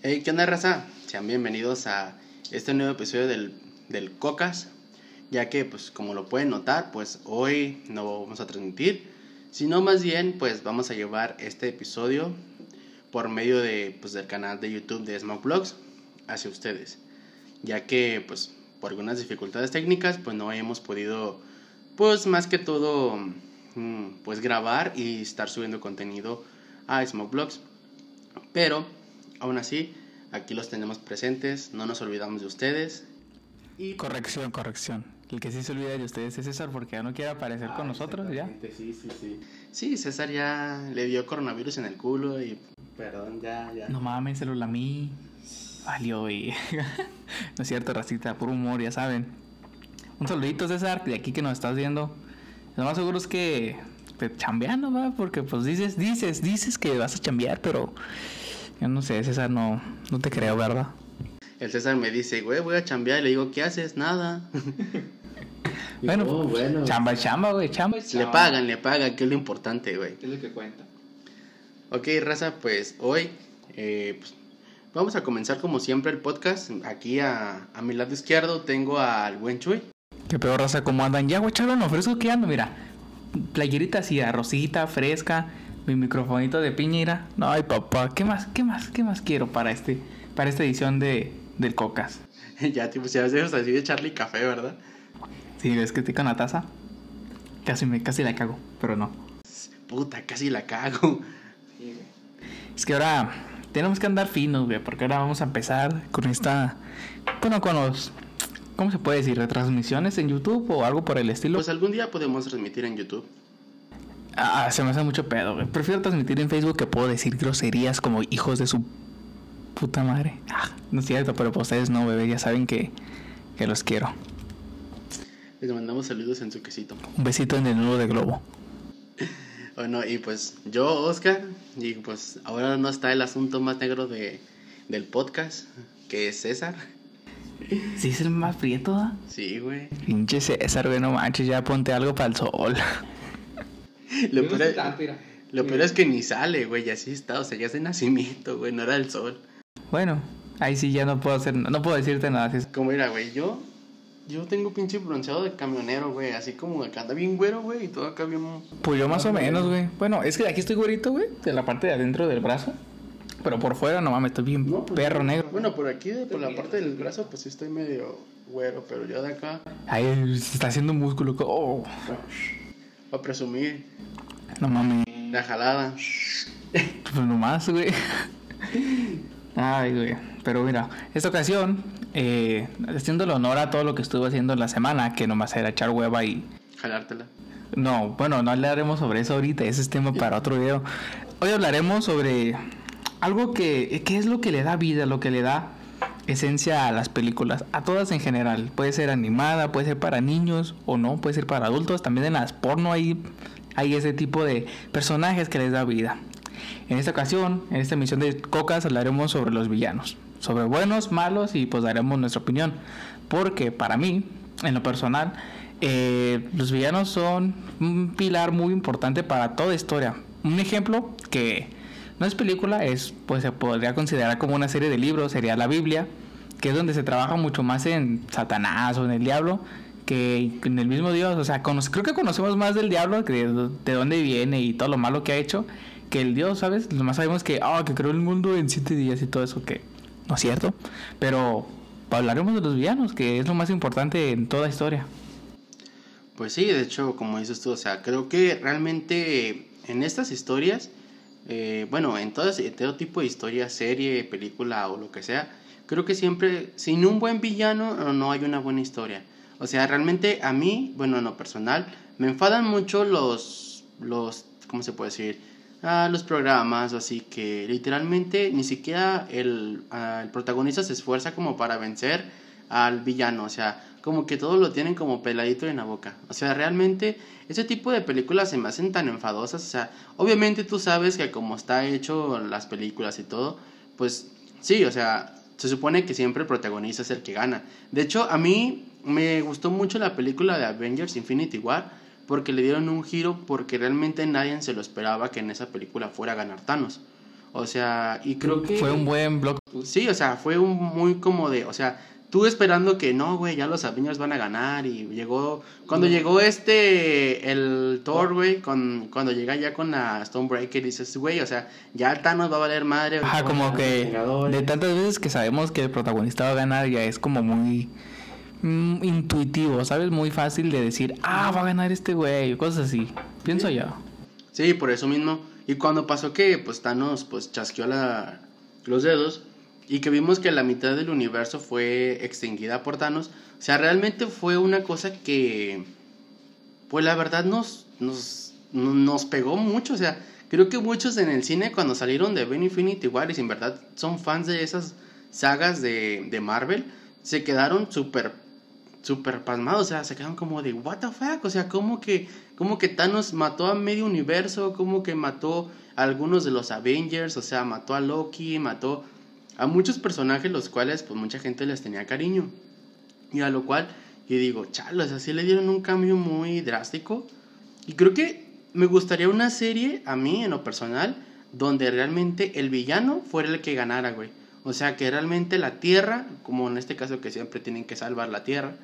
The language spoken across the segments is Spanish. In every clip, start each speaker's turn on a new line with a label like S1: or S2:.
S1: Hey, ¿qué onda, raza? Sean bienvenidos a este nuevo episodio del, del Cocas. Ya que, pues, como lo pueden notar, pues hoy no vamos a transmitir, sino más bien, pues, vamos a llevar este episodio por medio de, pues, del canal de YouTube de Smoke Vlogs hacia ustedes. Ya que, pues, por algunas dificultades técnicas, pues, no hemos podido, pues, más que todo, mm, pues, grabar y estar subiendo contenido a Smoke Vlogs. Pero, aún así, aquí los tenemos presentes, no nos olvidamos de ustedes.
S2: Y corrección, corrección. El que sí se olvida de ustedes es César porque ya no quiere aparecer con nosotros, ¿ya?
S1: Sí, sí, sí. Sí, César ya le dio coronavirus en el culo y perdón, ya, ya.
S2: No mames, se lo lamí. Valió y... no es cierto, racita, por humor, ya saben. Un saludito, César, de aquí que nos estás viendo. Lo más seguro es que te chambeando, va, porque pues dices, dices, dices que vas a chambear, pero yo no sé, César, no, no te creo, ¿verdad?
S1: El César me dice, güey, voy a chambear. Y le digo, ¿qué haces? Nada.
S2: Bueno,
S1: Oh,
S2: pues,
S1: bueno.
S2: chamba chamba, güey, chamba es
S1: Le
S2: chamba.
S1: pagan, le pagan, que es lo importante, güey.
S2: Es lo que cuenta.
S1: Ok, raza, pues hoy eh, pues, vamos a comenzar como siempre el podcast. Aquí a, a mi lado izquierdo tengo al buen Chuy.
S2: Qué peor raza, ¿cómo andan? Ya, güey, chaval, no fresco que ando, mira. Playerita así, arrocita, fresca, mi microfonito de piñera. No, ay, papá, ¿qué más, qué más, qué más quiero para este, para esta edición de, del Cocas?
S1: ya, tipo, si haces así de Charlie Café, ¿verdad?
S2: Sí, ves que estoy con la taza. Casi me, casi la cago, pero no.
S1: Puta, casi la cago.
S2: Es que ahora tenemos que andar finos, güey, porque ahora vamos a empezar con esta, bueno, con los, ¿cómo se puede decir? Retransmisiones en YouTube o algo por el estilo.
S1: Pues algún día podemos transmitir en YouTube.
S2: Ah, se me hace mucho pedo, güey. Prefiero transmitir en Facebook que puedo decir groserías como hijos de su puta madre. Ah, no es cierto, pero pues ustedes no, bebé, ya saben que, que los quiero.
S1: Les mandamos saludos en su quesito.
S2: Un besito en el nudo de globo.
S1: Bueno, y pues yo, Oscar, y pues ahora no está el asunto más negro de, del podcast, que es César.
S2: ¿Sí es el más prieto? ah?
S1: Sí, güey.
S2: Pinche César, güey, no manches, ya ponte algo para el sol.
S1: Lo peor, es, lo peor es que ni sale, güey, y así está, o sea, ya es de nacimiento, güey, no era el sol.
S2: Bueno, ahí sí ya no puedo hacer, no puedo decirte nada. César.
S1: Como era, güey, yo, yo tengo pinche bronceado de camionero, güey, así como acá anda bien güero, güey, y todo acá bien...
S2: Pues yo más o menos, güey. Bueno, es que de aquí estoy güerito, güey, de la parte de adentro del brazo. Pero por fuera, no mames, estoy bien
S1: No, pues,
S2: perro negro.
S1: Bueno, por aquí, de- por la parte del brazo, pues sí estoy medio güero, pero yo de acá,
S2: Ahí se está haciendo músculo. Oh,
S1: para presumir,
S2: no mames.
S1: la jalada.
S2: Pues nomás, güey. Ay, güey. Pero mira, esta ocasión, eh, haciéndole honor a todo lo que estuve haciendo en la semana, que nomás era echar hueva y...
S1: Jalártela.
S2: No, bueno, no hablaremos sobre eso ahorita, ese es tema para otro video. Hoy hablaremos sobre algo que, que es lo que le da vida, lo que le da esencia a las películas, a todas en general. Puede ser animada, puede ser para niños o no, puede ser para adultos. También en las porno hay, hay ese tipo de personajes que les da vida. En esta ocasión, en esta emisión de Cocas, hablaremos sobre los villanos. Sobre buenos, malos y pues daremos nuestra opinión. Porque para mí, en lo personal, eh, los villanos son un pilar muy importante para toda historia. Un ejemplo que no es película, es pues se podría considerar como una serie de libros, sería la Biblia, que es donde se trabaja mucho más en Satanás o en el diablo que en el mismo Dios. O sea, creo que conocemos más del diablo, que de, de dónde viene y todo lo malo que ha hecho, que el Dios, ¿sabes? Lo más sabemos que, ah, que creó el mundo en siete días y todo eso, que no es cierto. Pero hablaremos de los villanos, que es lo más importante en toda historia.
S1: Pues sí, de hecho, como dices tú, o sea, creo que realmente en estas historias, eh, bueno, en en todo tipo de historia, serie, película o lo que sea, creo que siempre, sin un buen villano, no, hay una buena historia. O sea, realmente a mí, bueno, en lo personal, me enfadan mucho los, los, ¿cómo se puede decir? Ah, los programas, así que literalmente ni siquiera el, ah, el protagonista se esfuerza como para vencer al villano, o sea, como que todo lo tienen como peladito en la boca. O sea, realmente ese tipo de películas se me hacen tan enfadosas, o sea, obviamente tú sabes que como está hecho las películas y todo, pues sí, o sea, se supone que siempre el protagonista es el que gana. De hecho, a mí me gustó mucho la película de Avengers Infinity War porque le dieron un giro porque realmente nadie se lo esperaba que en esa película fuera a ganar Thanos. O sea, y creo que...
S2: Fue un buen blog.
S1: Sí, o sea, fue un muy como de, o sea, tú esperando que no, güey, ya los Avengers van a ganar y llegó, cuando llegó este, el Thor, güey, con, cuando llega ya con la Stonebreaker, dices, güey, o sea, ya Thanos va a valer madre.
S2: Ajá, como que de tantas veces que sabemos que el protagonista va a ganar, ya es como muy mm, intuitivo, ¿sabes? Muy fácil de decir, ah, va a ganar este güey, cosas así. Pienso yo.
S1: Sí, por eso mismo. Y cuando pasó que, pues, Thanos, pues, chasqueó la, los dedos y que vimos que la mitad del universo fue extinguida por Thanos, o sea, realmente fue una cosa que, pues, la verdad nos, nos, nos pegó mucho, o sea, creo que muchos en el cine cuando salieron de Ben Infinity War y sin verdad son fans de esas sagas de, de Marvel, se quedaron súper súper pasmados, o sea, se quedaron como de, what the fuck, o sea, como que, como que Thanos mató a medio universo, como que mató a algunos de los Avengers, o sea, mató a Loki, mató a muchos personajes los cuales pues mucha gente les tenía cariño. Y a lo cual yo digo, chalos, así le dieron un cambio muy drástico. Y creo que me gustaría una serie, a mí en lo personal, donde realmente el villano fuera el que ganara, güey. O sea, que realmente la Tierra, como en este caso que siempre tienen que salvar la Tierra,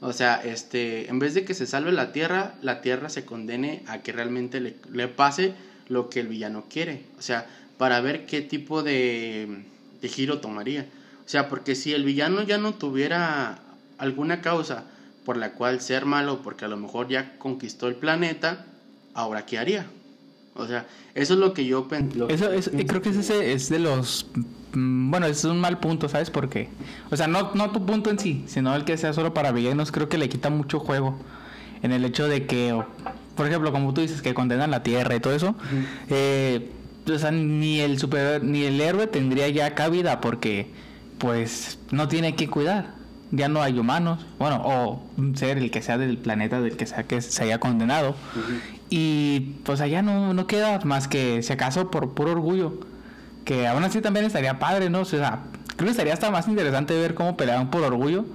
S1: o sea, este, en vez de que se salve la Tierra, la Tierra se condene a que realmente le, le pase lo que el villano quiere. O sea, para ver qué tipo de, de giro tomaría. O sea, porque si el villano ya no tuviera alguna causa por la cual ser malo, porque a lo mejor ya conquistó el planeta, ahora qué haría. O sea, eso es lo que yo
S2: pensé. Eso es, creo que ese es de los mm, bueno, es un mal punto, ¿sabes por qué? O sea, no, no tu punto en sí, sino el que sea solo para villanos, creo que le quita mucho juego. En el hecho de que, por ejemplo, como tú dices, que condenan la tierra y todo eso, eh, o sea, ni el super ni el héroe tendría ya cabida porque pues no tiene que cuidar. Ya no hay humanos, bueno, o un ser el que sea del planeta del que sea que se haya condenado. Y pues allá no, no queda más que si acaso por puro orgullo. Que aún así también estaría padre, ¿no? O sea, creo que estaría hasta más interesante ver cómo peleaban por orgullo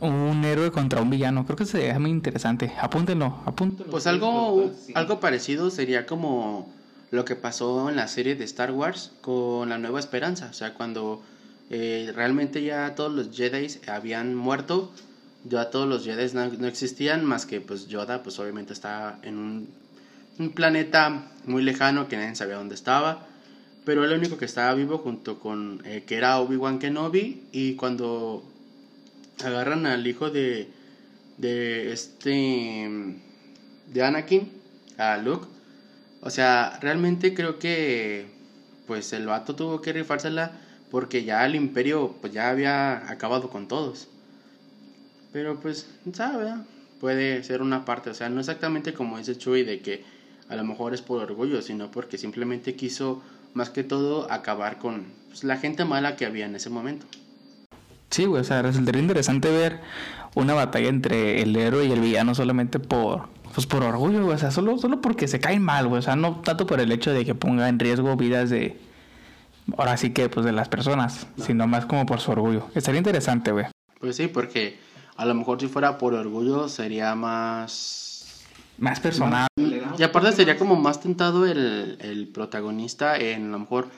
S2: un héroe contra un villano. Creo que sería muy interesante. Apúntenlo, apúntenlo.
S1: Pues algo, algo parecido sería como lo que pasó en la serie de Star Wars con la Nueva Esperanza. O sea, cuando eh, realmente ya todos los Jedi habían muerto, ya todos los Jedi no, existían, más que pues Yoda, pues obviamente estaba en un, planeta muy lejano que nadie sabía dónde estaba. Pero el único que estaba vivo junto con eh, que era Obi-Wan Kenobi. Y cuando agarran al hijo de, de este de Anakin, a Luke, o sea, realmente creo que pues el vato tuvo que rifársela porque ya el imperio pues ya había acabado con todos. Pero pues, sabe, puede ser una parte, o sea, no exactamente como dice Chuy de que a lo mejor es por orgullo, sino porque simplemente quiso más que todo acabar con pues, la gente mala que había en ese momento.
S2: Sí, güey, o sea, resultaría interesante ver una batalla entre el héroe y el villano solamente por pues por orgullo, güey. O sea, solo, solo porque se caen mal, güey. O sea, no tanto por el hecho de que ponga en riesgo vidas de. Ahora sí que, pues de las personas, sino más como por su orgullo. Estaría interesante, güey.
S1: Pues sí, porque a lo mejor si fuera por orgullo sería más.
S2: Más personal.
S1: Y aparte sería como más tentado el, el protagonista en a lo mejor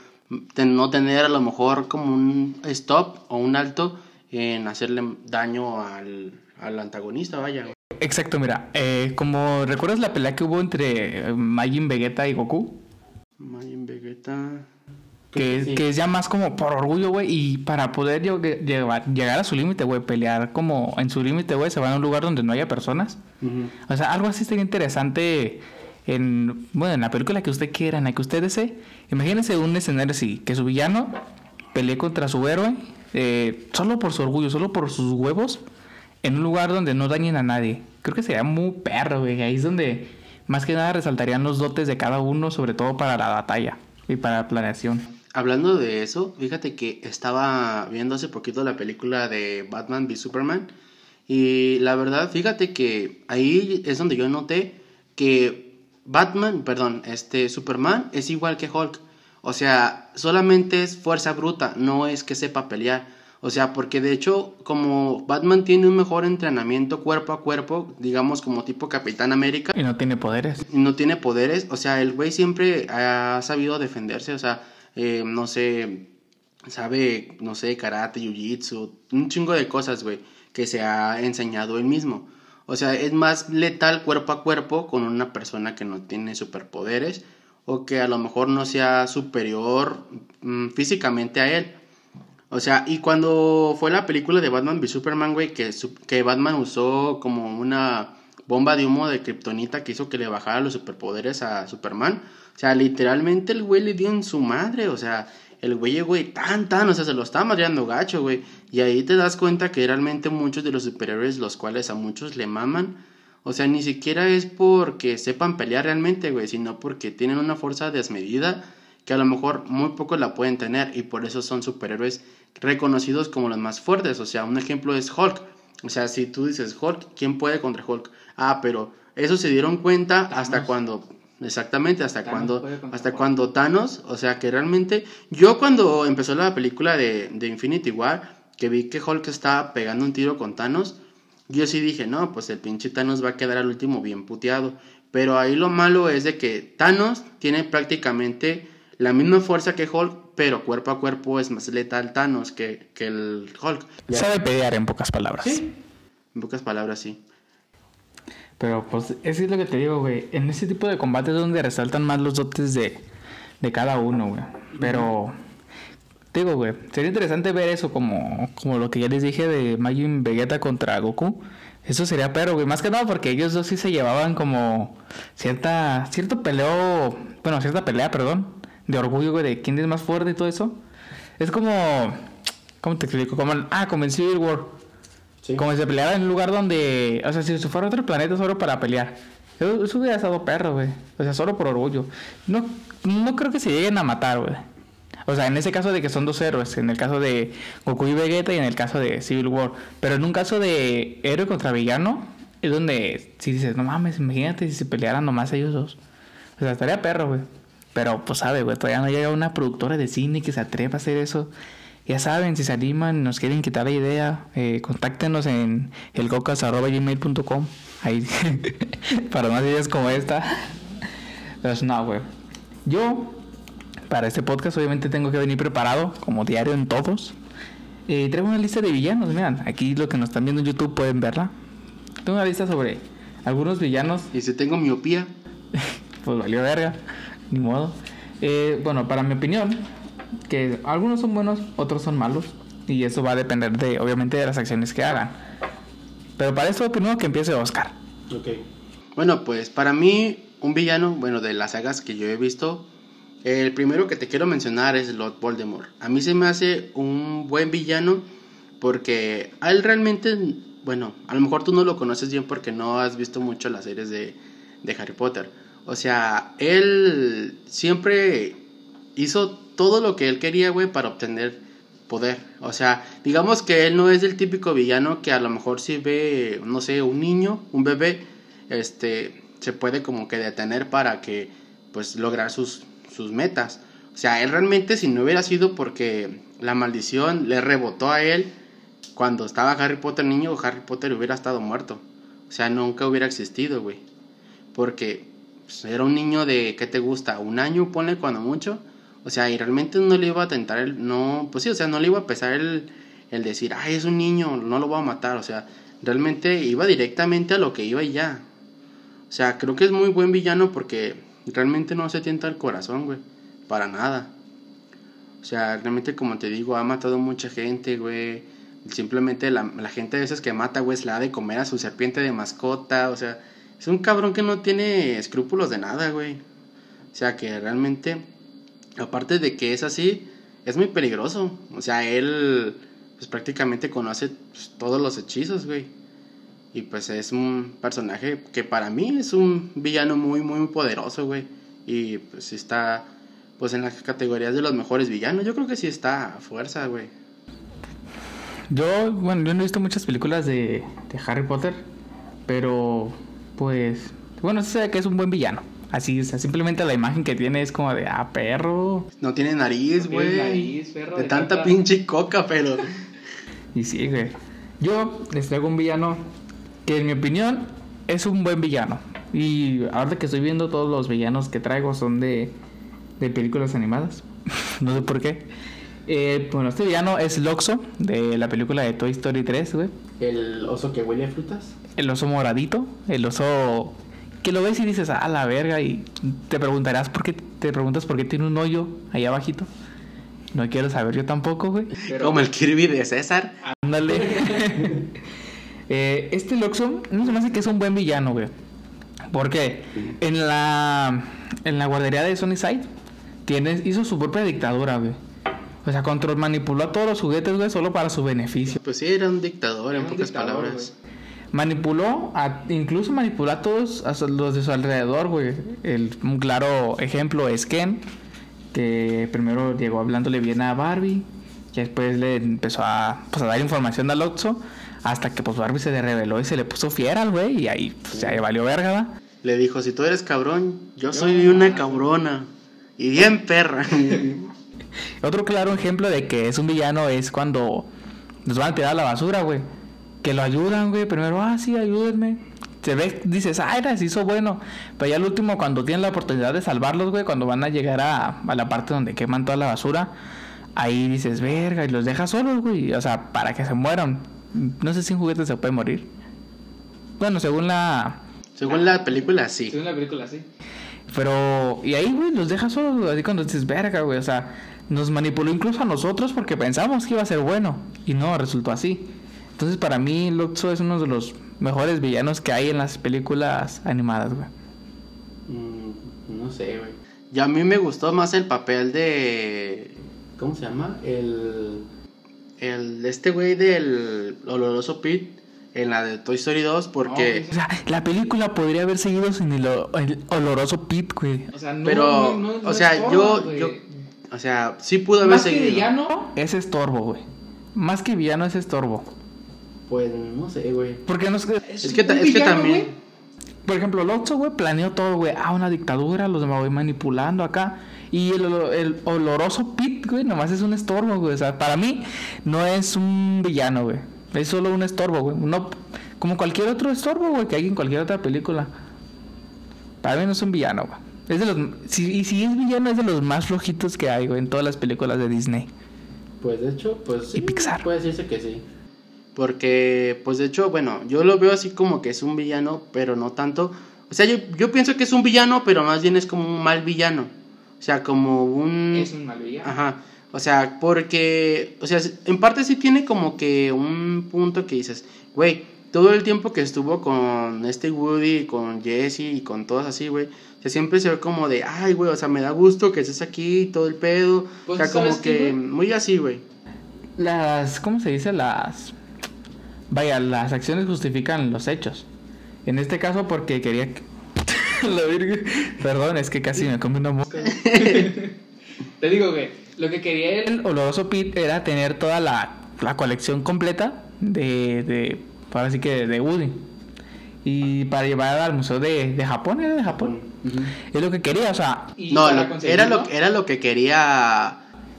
S1: no tener a lo mejor como un stop o un alto en hacerle daño al, al antagonista, vaya.
S2: Exacto, mira, eh, como recuerdas la pelea que hubo entre eh, Majin Vegeta y Goku.
S1: Majin Vegeta.
S2: Que, que es ya más como por orgullo, güey. Y para poder llegar a su límite, güey, pelear como en su límite, güey, se van a un lugar donde no haya personas. O sea, algo así sería interesante en, bueno, en la película que usted quiera, en la que usted desee. Imagínense un escenario así, que su villano pelee contra su héroe eh, solo por su orgullo, solo por sus huevos en un lugar donde no dañen a nadie. Creo que sería muy perro, güey. Ahí es donde más que nada resaltarían los dotes de cada uno, sobre todo para la batalla y para la planeación.
S1: Hablando de eso, fíjate que estaba viendo hace poquito la película de Batman v Superman. Y la verdad, fíjate que ahí es donde yo noté que Batman, perdón, este Superman es igual que Hulk. O sea, solamente es fuerza bruta, no es que sepa pelear. O sea, porque de hecho, como Batman tiene un mejor entrenamiento cuerpo a cuerpo, digamos como tipo Capitán América.
S2: Y no tiene poderes.
S1: Y no tiene poderes. O sea, el güey siempre ha sabido defenderse. O sea, eh, no sé, sabe, no sé, karate, jiu-jitsu, un chingo de cosas, güey, que se ha enseñado él mismo. O sea, es más letal cuerpo a cuerpo con una persona que no tiene superpoderes o que a lo mejor no sea superior mm, físicamente a él. O sea, y cuando fue la película de Batman v Superman, güey, que, que Batman usó como una bomba de humo de kriptonita que hizo que le bajara los superpoderes a Superman. O sea, literalmente el güey le dio en su madre, o sea, el güey llegó tan, tan, o sea, se lo está madreando gacho, güey. Y ahí te das cuenta que realmente muchos de los superiores, los cuales a muchos le maman, o sea, ni siquiera es porque sepan pelear realmente, güey, sino porque tienen una fuerza desmedida que a lo mejor muy pocos la pueden tener y por eso son superhéroes reconocidos como los más fuertes. O sea, un ejemplo es Hulk. O sea, si tú dices Hulk, ¿quién puede contra Hulk? Ah, pero eso se dieron cuenta hasta cuando Exactamente, hasta cuando hasta cuando Thanos, o sea que realmente yo cuando empezó la película de, de Infinity War, que vi que Hulk estaba pegando un tiro con Thanos, yo sí dije, no, pues el pinche Thanos va a quedar al último bien puteado. Pero ahí lo malo es de que Thanos tiene prácticamente la misma fuerza que Hulk, pero cuerpo a cuerpo es más letal Thanos que, que el Hulk.
S2: Sabe pelear en pocas palabras.
S1: Sí, en pocas palabras sí.
S2: Pero pues eso es lo que te digo, güey. En ese tipo de combates es donde resaltan más los dotes de, de cada uno, güey. Pero, te digo, güey, sería interesante ver eso como, como lo que ya les dije de Majin Vegeta contra Goku. Eso sería pero, güey. Más que nada porque ellos dos sí se llevaban como cierta, cierto peleo, bueno, cierta pelea, perdón, de orgullo, güey, de quién es más fuerte y todo eso. Es como, ¿cómo te explico? Como, ah, como en Civil War como si se peleara en un lugar donde. O sea, si fuera otro planeta solo para pelear. Eso, hubiera estado perro, güey. O sea, solo por orgullo. No, no creo que se lleguen a matar, güey. O sea, en ese caso de que son dos héroes, en el caso de Goku y Vegeta y en el caso de Civil War. Pero en un caso de héroe contra villano, es donde si dices, no mames, imagínate si se pelearan nomás ellos dos. O sea, estaría perro, güey. Pero pues sabe, güey, todavía no llega una productora de cine que se atreva a hacer eso. Ya saben, si se animan, nos quieren quitar la idea, eh, contáctenos en elgocas.gmail.com. Ahí, para más ideas como esta. Pero no, güey. Yo, para este podcast, obviamente tengo que venir preparado, como diario en todos. Eh, traigo una lista de villanos, miren. Aquí lo que nos están viendo en YouTube pueden verla. Tengo una lista sobre algunos villanos.
S1: ¿Y si tengo miopía?
S2: pues valió verga, ni modo. Eh, bueno, para mi opinión, que algunos son buenos, otros son malos. Y eso va a depender de, obviamente, de las acciones que hagan. Pero para esto, primero que empiece Oscar.
S1: Ok. Bueno, pues para mí, un villano, bueno, de las sagas que yo he visto, el primero que te quiero mencionar es Lord Voldemort. A mí se me hace un buen villano porque a él realmente, bueno, a lo mejor tú no lo conoces bien porque no has visto mucho las series de, de Harry Potter. O sea, él siempre hizo todo lo que él quería, güey, para obtener poder. O sea, digamos que él no es el típico villano que a lo mejor si ve, no sé, un niño, un bebé, este, se puede como que detener para que, pues, lograr sus, sus metas. O sea, él realmente si no hubiera sido porque la maldición le rebotó a él cuando estaba Harry Potter niño, Harry Potter hubiera estado muerto. O sea, nunca hubiera existido, güey. Porque pues, era un niño de, ¿qué te gusta? Un año, pone cuando mucho. O sea, y realmente no le iba a tentar el, no, pues sí, o sea, no le iba a pesar el, el decir, ay, es un niño, no lo voy a matar. O sea, realmente iba directamente a lo que iba y ya. O sea, creo que es muy buen villano porque realmente no se tienta el corazón, güey. Para nada. O sea, realmente como te digo, ha matado mucha gente, güey. Simplemente la, la gente de esas que mata, güey, se la de comer a su serpiente de mascota. O sea, es un cabrón que no tiene escrúpulos de nada, güey. O sea, que realmente aparte de que es así, es muy peligroso. O sea, él pues prácticamente conoce pues, todos los hechizos, güey. Y pues es un personaje que para mí es un villano muy, muy poderoso, güey. Y pues está, pues en las categorías de los mejores villanos. Yo creo que sí está a fuerza, güey.
S2: Yo, bueno, yo no he visto muchas películas de, de Harry Potter. Pero, pues, bueno, sé que es un buen villano. Así, o sea, simplemente la imagen que tiene es como de, ah, perro.
S1: No tiene nariz, güey. de, tanta pinche coca, pero.
S2: y sí, güey. Yo les traigo un villano que, en mi opinión, es un buen villano. Y ahora que estoy viendo todos los villanos que traigo son de, de películas animadas. no sé por qué. Eh, bueno, este villano es Loxo, de la película de Toy Story 3, güey.
S1: El oso que huele a frutas.
S2: El oso moradito, el oso que lo ves y dices, ah, la verga, y te preguntarás por qué, te preguntas por qué tiene un hoyo ahí abajito. No quiero saber yo tampoco, güey.
S1: Como el Kirby de César.
S2: Ándale. Eh, este Loxo no se me hace que es un buen villano, güey. Porque en la, en la guardería de Sunnyside tiene, hizo su propia dictadura, güey. O sea, control, manipuló a todos los juguetes, güey, solo para su beneficio.
S1: Pues sí, era un dictador, en
S2: Era
S1: pocas
S2: dictador,
S1: palabras.
S2: Manipuló, a, incluso manipuló a todos a los de su alrededor, güey. El, un claro ejemplo es Ken, que primero llegó hablándole bien a Barbie, y después le empezó a, pues, a dar información al Otso, hasta que pues Barbie se reveló y se le puso fiera al güey, y ahí pues, ya valió verga, ¿va?
S1: Le dijo, si tú eres cabrón, yo soy una cabrona. Y bien perra.
S2: Otro claro ejemplo de que es un villano es cuando nos van a tirar a la basura, güey. Que lo ayudan, güey. Primero, ah, sí, ayúdenme. Se ve, dices, ah, era, se hizo bueno. Pero ya al último, cuando tienen la oportunidad de salvarlos, güey, cuando van a llegar a, a la parte donde queman toda la basura, ahí dices, verga, y los dejas solos, güey. O sea, para que se mueran. No sé si un juguete se puede morir. Bueno, según la,
S1: Según la película, sí.
S2: la película, sí. Pero, y ahí, güey, los deja solos, güey, así cuando dices, verga, güey, o sea, nos manipuló incluso a nosotros porque pensamos que iba a ser bueno, y no, resultó así. Entonces, para mí, Luxo es uno de los mejores villanos que hay en las películas animadas, güey.
S1: Mm, no sé, güey. Y a mí me gustó más el papel de. ¿Cómo se llama? El. El. Este güey del oloroso Pete en la de Toy Story 2, porque.
S2: O sea, la película podría haber seguido sin el, oloroso Pete, güey.
S3: O sea, no,
S1: pero.
S3: no- no- no
S1: o sea, yo.
S3: güey.
S1: yo o sea, sí pudo haber
S3: Más que
S1: seguido.
S3: villano,
S2: Es estorbo, güey. Más que villano es estorbo.
S1: Pues no sé, güey.
S2: Porque no es que...
S1: Es que, ta-
S3: un
S1: es que
S3: villano,
S1: también.
S3: güey.
S2: Por ejemplo, Lotso, güey, planeó todo, güey. Ah, una dictadura, los me voy manipulando acá. Y el, olo- el oloroso Pit, güey, nomás es un estorbo, güey. O sea, para mí no es un villano, güey. Es solo un estorbo, güey. No, como cualquier otro estorbo, güey, que hay en cualquier otra película. Para mí no es un villano, güey. Es de los... Si, y si es villano, es de los más flojitos que hay, güey, en todas las películas de Disney.
S1: Pues de hecho, pues sí,
S2: Y Pixar.
S1: Puede decirse que sí. Porque, pues de hecho, bueno, yo lo veo así como que es un villano, pero no tanto. O sea, yo, yo pienso que es un villano, pero más bien es como un mal villano. O sea, como un...
S3: es un mal villano.
S1: Ajá. O sea, porque, o sea, en parte sí tiene como que un punto que dices, güey, todo el tiempo que estuvo con este Woody, con Jesse y con todos así, güey, o sea, siempre se ve como de, ay, güey, o sea, me da gusto que estés aquí y todo el pedo.
S3: Pues,
S1: o sea, como
S3: ¿sabes qué,
S1: que
S3: güey?
S1: muy así, güey.
S2: Las... ¿Cómo se dice? Las... Vaya, las acciones justifican los hechos. En este caso porque quería... que- La virgen. Perdón, es que casi me come una mosca.
S3: Te digo que lo que quería él.
S2: El oloroso Pete era tener toda la, la colección completa de, de, ahora sí que de Woody. Y para llevar al museo de, de Japón, ¿era de Japón? Es lo que quería, o sea,
S1: No, lo- era, lo, era lo que quería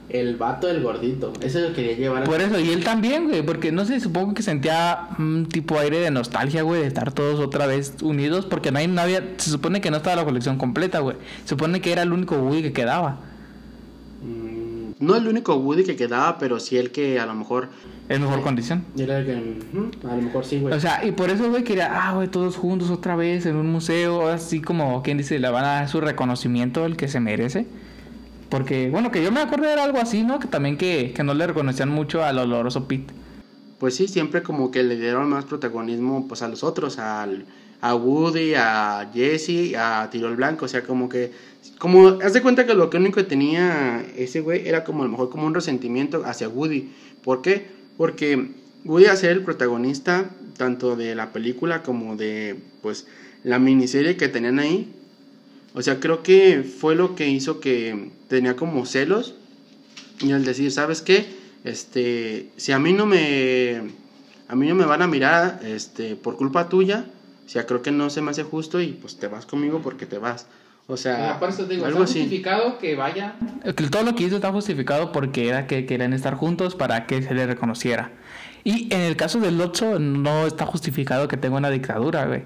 S1: el vato del gordito. Eso lo quería llevar a...
S2: por eso, y él también, güey, porque no sé, supongo que sentía un tipo aire de nostalgia, güey, de estar todos otra vez unidos, porque no, hay, no había, se supone que no estaba la colección completa, güey. Se supone que era el único Woody que quedaba.
S1: Mm, No el único Woody que quedaba, pero sí el que a lo mejor...
S2: En mejor condición.
S1: Era el que... A lo mejor sí, güey.
S2: O sea, y por eso, güey, quería, ah, güey, todos juntos otra vez en un museo, así como quien dice, le van a dar su reconocimiento, el que se merece. Porque, bueno, que yo me acuerdo era algo así, ¿no? Que también que, que no le reconocían mucho al oloroso Pete.
S1: Pues sí, siempre como que le dieron más protagonismo pues a los otros, al, a Woody, a Jesse, a Tirol Blanco, o sea, como que, como, haz de cuenta que lo que único que tenía ese güey era como a lo mejor como un resentimiento hacia Woody. ¿Por qué? Porque Woody a ser el protagonista tanto de la película como de pues la miniserie que tenían ahí, o sea, creo que fue lo que hizo que tenía como celos y al decir, ¿sabes qué? Este, si a mí no me a mí no me van a mirar este por culpa tuya, o sea, creo que no se me hace justo y pues te vas conmigo porque te vas. O sea,
S3: por eso te digo,
S1: algo
S3: está
S1: así.
S3: justificado que vaya.
S2: Que Todo lo que hizo está justificado porque era que querían estar juntos para que se le reconociera. Y en el caso del Lotso no está justificado que tenga una dictadura, güey.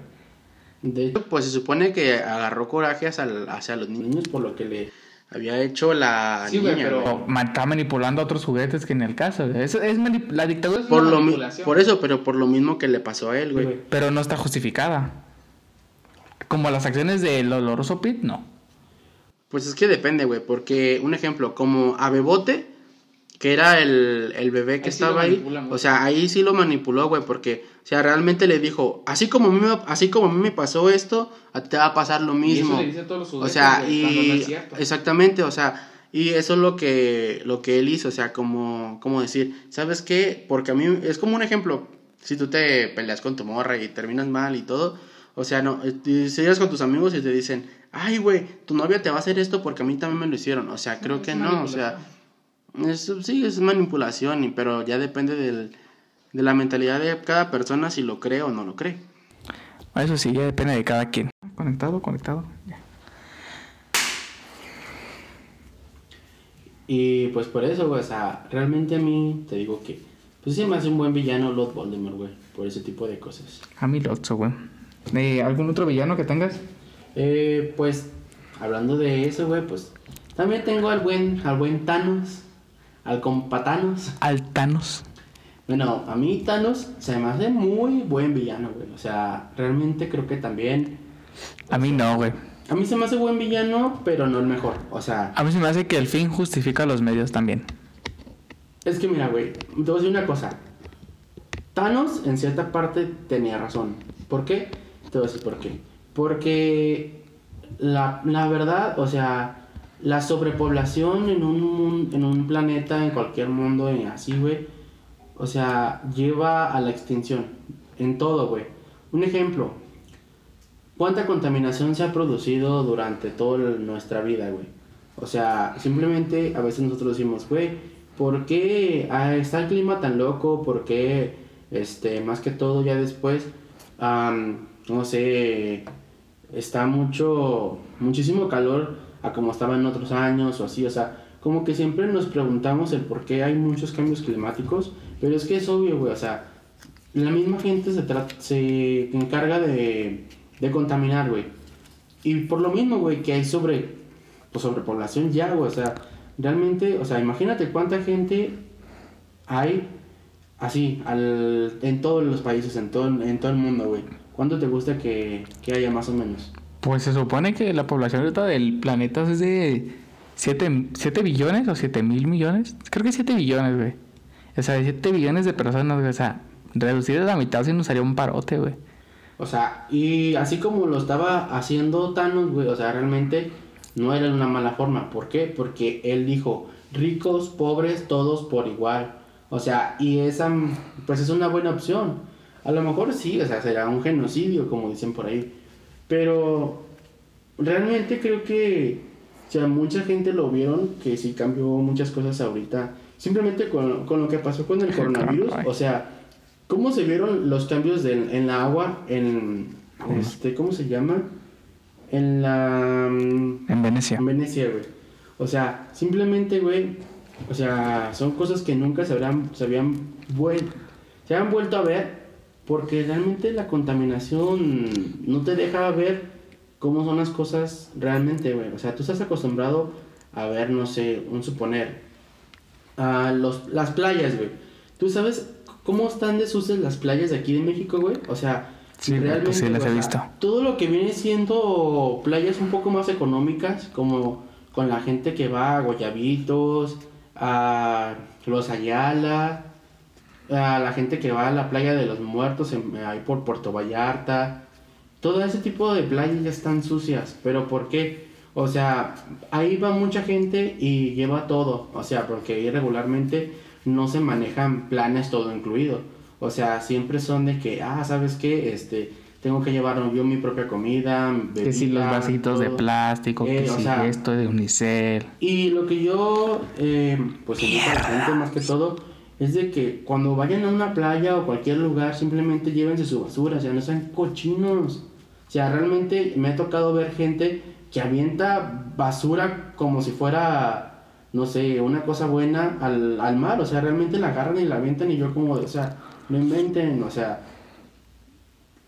S1: De hecho, pues se supone que agarró coraje hacia, hacia los niños por lo que le había hecho la
S3: Sí, güey,
S1: niña,
S3: pero-
S1: güey.
S2: Está manipulando a otros juguetes que en el caso. Es, es la dictadura es
S1: Por,
S2: una
S1: lo por eso, pero por lo mismo que le pasó a él, güey.
S3: güey.
S2: Pero no está justificada. Como las acciones del oloroso Pit, no.
S1: Pues es que depende, güey, porque un ejemplo, como a Bebote, que era el, el bebé que
S3: Ahí sí lo
S1: estaba ahí, o sea, ahí sí lo manipuló, güey, porque, o sea, realmente le dijo, así como a mí me, así como a mí me pasó esto, a ti te va a pasar lo
S3: Y
S1: mismo.
S3: eso le dice a todos los
S1: O sea,
S3: no
S1: y exactamente, o sea, y eso es lo que lo que él hizo, o sea, como como decir, ¿sabes qué? Porque a mí es como un ejemplo, si tú te peleas con tu morra y terminas mal y todo, o sea, no, eh, y si llegas con tus amigos y te dicen, "Ay, güey, tu novia te va a hacer esto porque a mí también me lo hicieron." O sea, creo que no, o sea, eso sí es manipulación, pero ya depende del de la mentalidad de cada persona si lo cree o no lo cree.
S2: Eso sí, ya depende de cada quien. Conectado, conectado. ya.
S1: Y pues por eso, güey, o sea, realmente a mí te digo que, pues sí me hace un buen villano Lord Voldemort, güey, por ese tipo de cosas.
S2: A mí Lotso, güey. Eh, ¿Algún otro villano que tengas?
S1: Eh, pues, hablando de eso, güey, pues, también tengo al buen, al buen Thanos, al compa Thanos.
S2: Altanos.
S1: Bueno, a mí Thanos se me hace muy buen villano, güey, o sea, realmente creo que también,
S2: A mí no, güey.
S1: a mí se me hace buen villano, pero no el mejor, o sea,
S2: A mí se me hace que el fin justifica los medios también.
S1: Es que mira, güey, te voy a decir una cosa. Thanos en cierta parte tenía razón. ¿Por qué? Te voy a decir por qué. Porque la, la verdad, o sea, la sobrepoblación en un, en un planeta, en cualquier mundo, así, güey, o sea, lleva a la extinción. En todo, güey. Un ejemplo. ¿Cuánta contaminación se ha producido durante toda nuestra vida, güey? O sea, simplemente a veces nosotros decimos, güey, ¿por qué ah, está el clima tan loco? ¿Por qué, este, más que todo ya después, no sé, está mucho, muchísimo calor a como estaba en otros años o así? O sea, como que siempre nos preguntamos el por qué hay muchos cambios climáticos, pero es que es obvio, güey, o sea, la misma gente se, tra- se encarga de, de contaminar, güey. Y por lo mismo, güey, que hay sobre, pues, sobrepoblación ya, güey. O sea, realmente, o sea, imagínate cuánta gente hay así, al, en todos los países, en todo, en todo el mundo, güey. ¿Cuánto te gusta que, que haya más o menos?
S2: Pues se supone que la población ahorita del planeta es de 7, billones o 7 mil millones. Creo que 7 billones, güey. O sea, 7 billones de personas, güey. O sea, reducir a la mitad sí nos haría un parote, güey.
S1: O sea, y así como lo estaba haciendo Thanos, güey, o sea, realmente no era una mala forma. ¿Por qué? Porque él dijo, ricos, pobres, todos por igual. O sea, y esa, pues es una buena opción. A lo mejor sí, o sea, será un genocidio, como dicen por ahí. Pero realmente creo que, o sea, mucha gente lo vieron, que sí cambió muchas cosas ahorita. Simplemente con, con lo que pasó con el coronavirus, o sea, ¿cómo se vieron los cambios del- en la agua, en, este, ¿cómo se llama? En la... mm,
S2: En Venecia.
S1: en Venecia, güey. O sea, simplemente, güey, o sea, son cosas que nunca se, habrán, se habían vuelto, se han vuelto a ver porque realmente la contaminación no te deja ver cómo son las cosas realmente, güey. O sea, tú estás acostumbrado a ver, no sé, un suponer, a los, las playas, güey. ¿Tú sabes cómo están desuses las playas de aquí de México, güey? O sea,
S2: Sí, pues sí, las he
S1: o sea,
S2: visto.
S1: todo lo que viene siendo playas un poco más económicas, como con la gente que va a Guayabitos, a Los Ayala, a la gente que va a la playa de los muertos en- ahí por Puerto Vallarta. Todo ese tipo de playas ya están sucias, pero ¿por qué? O sea, ahí va mucha gente y lleva todo, o sea, porque ahí regularmente no se manejan planes todo incluido. O sea, siempre son de que, ah, ¿sabes qué? Este, tengo que llevar yo mi propia comida,
S2: Que si los vasitos de plástico,
S1: Eh,
S2: que
S1: o
S2: si
S1: sea,
S2: esto de unicel.
S1: y lo que yo, eh, pues invito a la gente más que todo, es de que cuando vayan a una playa o cualquier lugar, simplemente llévense su basura, o sea, no sean cochinos. O sea, realmente me ha tocado ver gente que avienta basura como si fuera, no sé, una cosa buena al, al mar, o sea, realmente la agarran y la avientan y yo como, o sea, no inventen, o sea,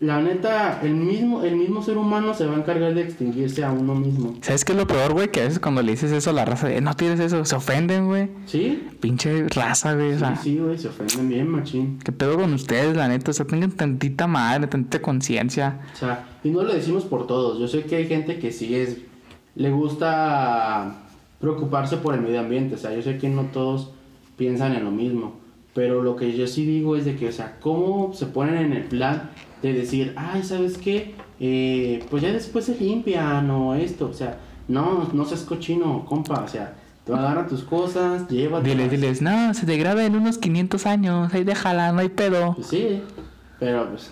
S1: la neta, el mismo, el mismo ser humano se va a encargar de extinguirse a uno mismo.
S2: ¿Sabes qué es lo peor, güey? Que a veces cuando le dices eso a la raza, de, no tienes eso, se ofenden, güey.
S1: ¿Sí?
S2: Pinche raza, güey. O sea,
S1: Sí, sí, güey, se ofenden bien, machín.
S2: ¿qué pedo con ustedes, la neta? O sea, tengan tantita madre, tantita conciencia.
S1: O sea, y no lo decimos por todos. Yo sé que hay gente que sí es. le gusta preocuparse por el medio ambiente. O sea, yo sé que no todos piensan en lo mismo. Pero lo que yo sí digo es de que, o sea, ¿cómo se ponen en el plan de decir, ay, ¿sabes qué? Eh, pues ya después se limpian o esto. O sea, no, no seas cochino, compa. O sea, tú agarra tus cosas, llévate.
S2: Diles, diles, no, se degrada en unos 500 años, ahí déjala, no hay pedo.
S1: Pues sí, pero pues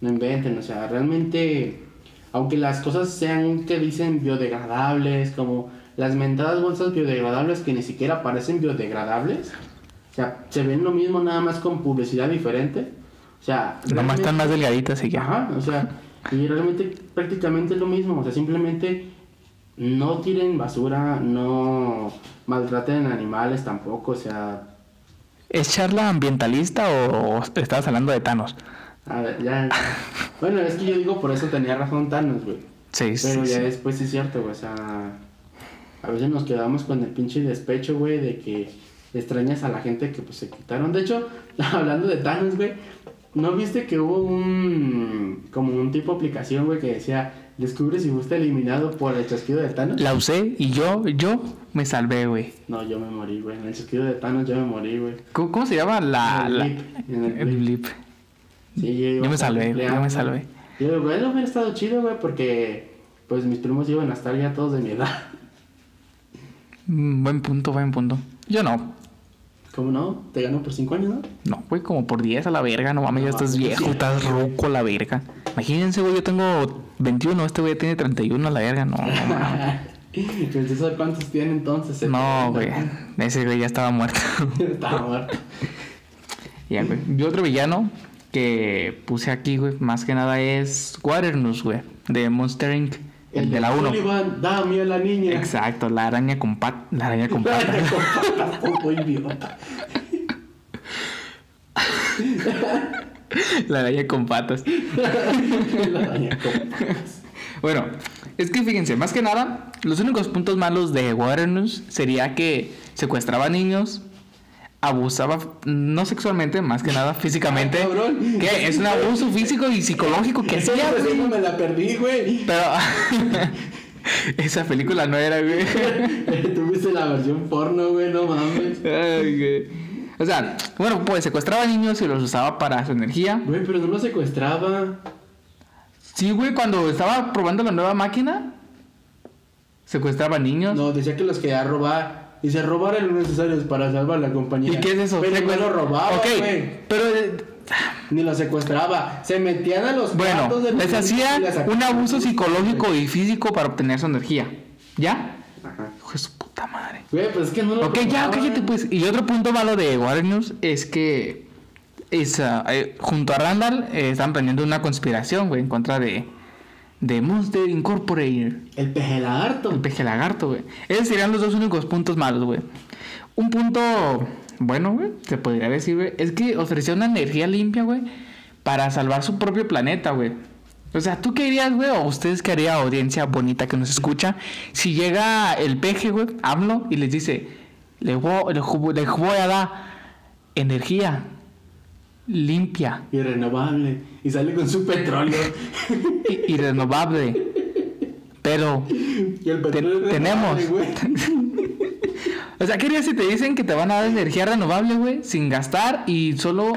S1: no inventen, o sea, realmente, aunque las cosas sean que dicen biodegradables, como las mentadas bolsas biodegradables que ni siquiera parecen biodegradables, o sea, se ven lo mismo nada más con publicidad diferente, o sea,
S2: Nomás están más delgaditas y ya.
S1: Ajá, o sea, y realmente prácticamente es lo mismo, o sea, simplemente no tiren basura, no maltraten animales tampoco, o sea,
S2: ¿Es charla ambientalista o, o estabas hablando de Thanos?
S1: A ver, ya. bueno, es que yo digo, por eso tenía razón Thanos, güey.
S2: Sí, sí,
S1: Pero ya
S2: sí.
S1: después sí es cierto, güey. O sea, a veces nos quedamos con el pinche despecho, güey, de que extrañas a la gente que pues se quitaron. De hecho, hablando de Thanos, güey, ¿no viste que hubo un. como un tipo de aplicación, güey, que decía, descubre si fuiste eliminado por el chasquido de Thanos?
S2: La usé y yo, yo me salvé, güey.
S1: No, yo me morí, güey. En el chasquido de Thanos yo me morí, güey.
S2: ¿Cómo, cómo se llama la...
S1: En el
S2: la-
S1: blip, en el
S2: el
S1: blip.
S2: blip.
S1: Sí, iba
S2: Yo me salvé, yo me salvé.
S1: Yo, güey, hubiera estado chido, güey, porque pues mis primos iban a estar ya todos de mi edad.
S2: Mm, Buen punto, buen punto. Yo no.
S1: ¿Cómo no? Te ganó por 5 años, ¿no?
S2: No, güey, como por 10 a la verga. No mames, ya estás viejo,
S1: sí.
S2: estás ruco a la verga. Imagínense, güey, yo tengo 21, este güey tiene 31 a la verga. No, no mames.
S1: Pues eso cuántos tiene entonces.
S2: No, güey. Ese güey ya estaba muerto.
S1: Estaba muerto.
S2: ya, güey. Y otro villano que puse aquí, güey, más que nada es Waternus, güey, de Monster Inc. El, de la 1.
S1: Sullivan, dame a la niña.
S2: Exacto, la araña con pat, la araña con patas.
S1: patas, puto idiota.
S2: la araña con patas.
S1: La araña con patas.
S2: Bueno, es que fíjense, más que nada, los únicos puntos malos de Waternus sería que secuestraba niños, abusaba, no sexualmente, más que nada físicamente. Que es un abuso físico y psicológico que
S1: Esa
S2: hacía, güey.
S1: me la perdí, güey.
S2: Pero esa película no era, güey.
S1: Tuviste la versión porno, güey, no mames.
S2: Ay, güey. O sea, bueno, pues secuestraba niños y los usaba para su energía.
S1: Güey, pero no lo secuestraba.
S2: Sí, güey, cuando estaba probando la nueva máquina, secuestraba niños.
S1: No, decía que los quería robar. Y se robaron los necesarios para salvar la compañía.
S2: ¿Y qué es eso?
S1: Pero no lo robaba,
S2: Ok,
S1: güey.
S2: pero eh,
S1: Ni lo secuestraba. Se metían a los
S2: bueno,
S1: cuartos de los
S2: les hacía un abuso psicológico y físico para obtener su energía. ¿Ya?
S1: Ajá.
S2: Hijo de su puta madre.
S1: Güey, pues es que no lo
S2: Ok, ya, cállate pues. Y otro punto malo de Warner News es que es, ah, eh, junto a Randall eh, están planeando una conspiración, güey, en contra de, de Monster Incorporated.
S1: El peje lagarto.
S2: El peje lagarto, güey. Esos serían los dos únicos puntos malos, güey. Un punto bueno, güey, se podría decir, güey, es que ofreció una energía limpia, güey, para salvar su propio planeta, güey. O sea, ¿tú qué harías, güey? O ustedes qué haría, audiencia bonita que nos escucha, si llega el peje, güey, hablo y les dice, le voy, les voy a dar energía limpia
S1: Y renovable. Y sale con su petróleo.
S2: y, y renovable. Pero
S1: y el
S2: Te- tenemos. O sea, ¿qué harías si te dicen que te van a dar energía renovable, güey? Sin gastar y solo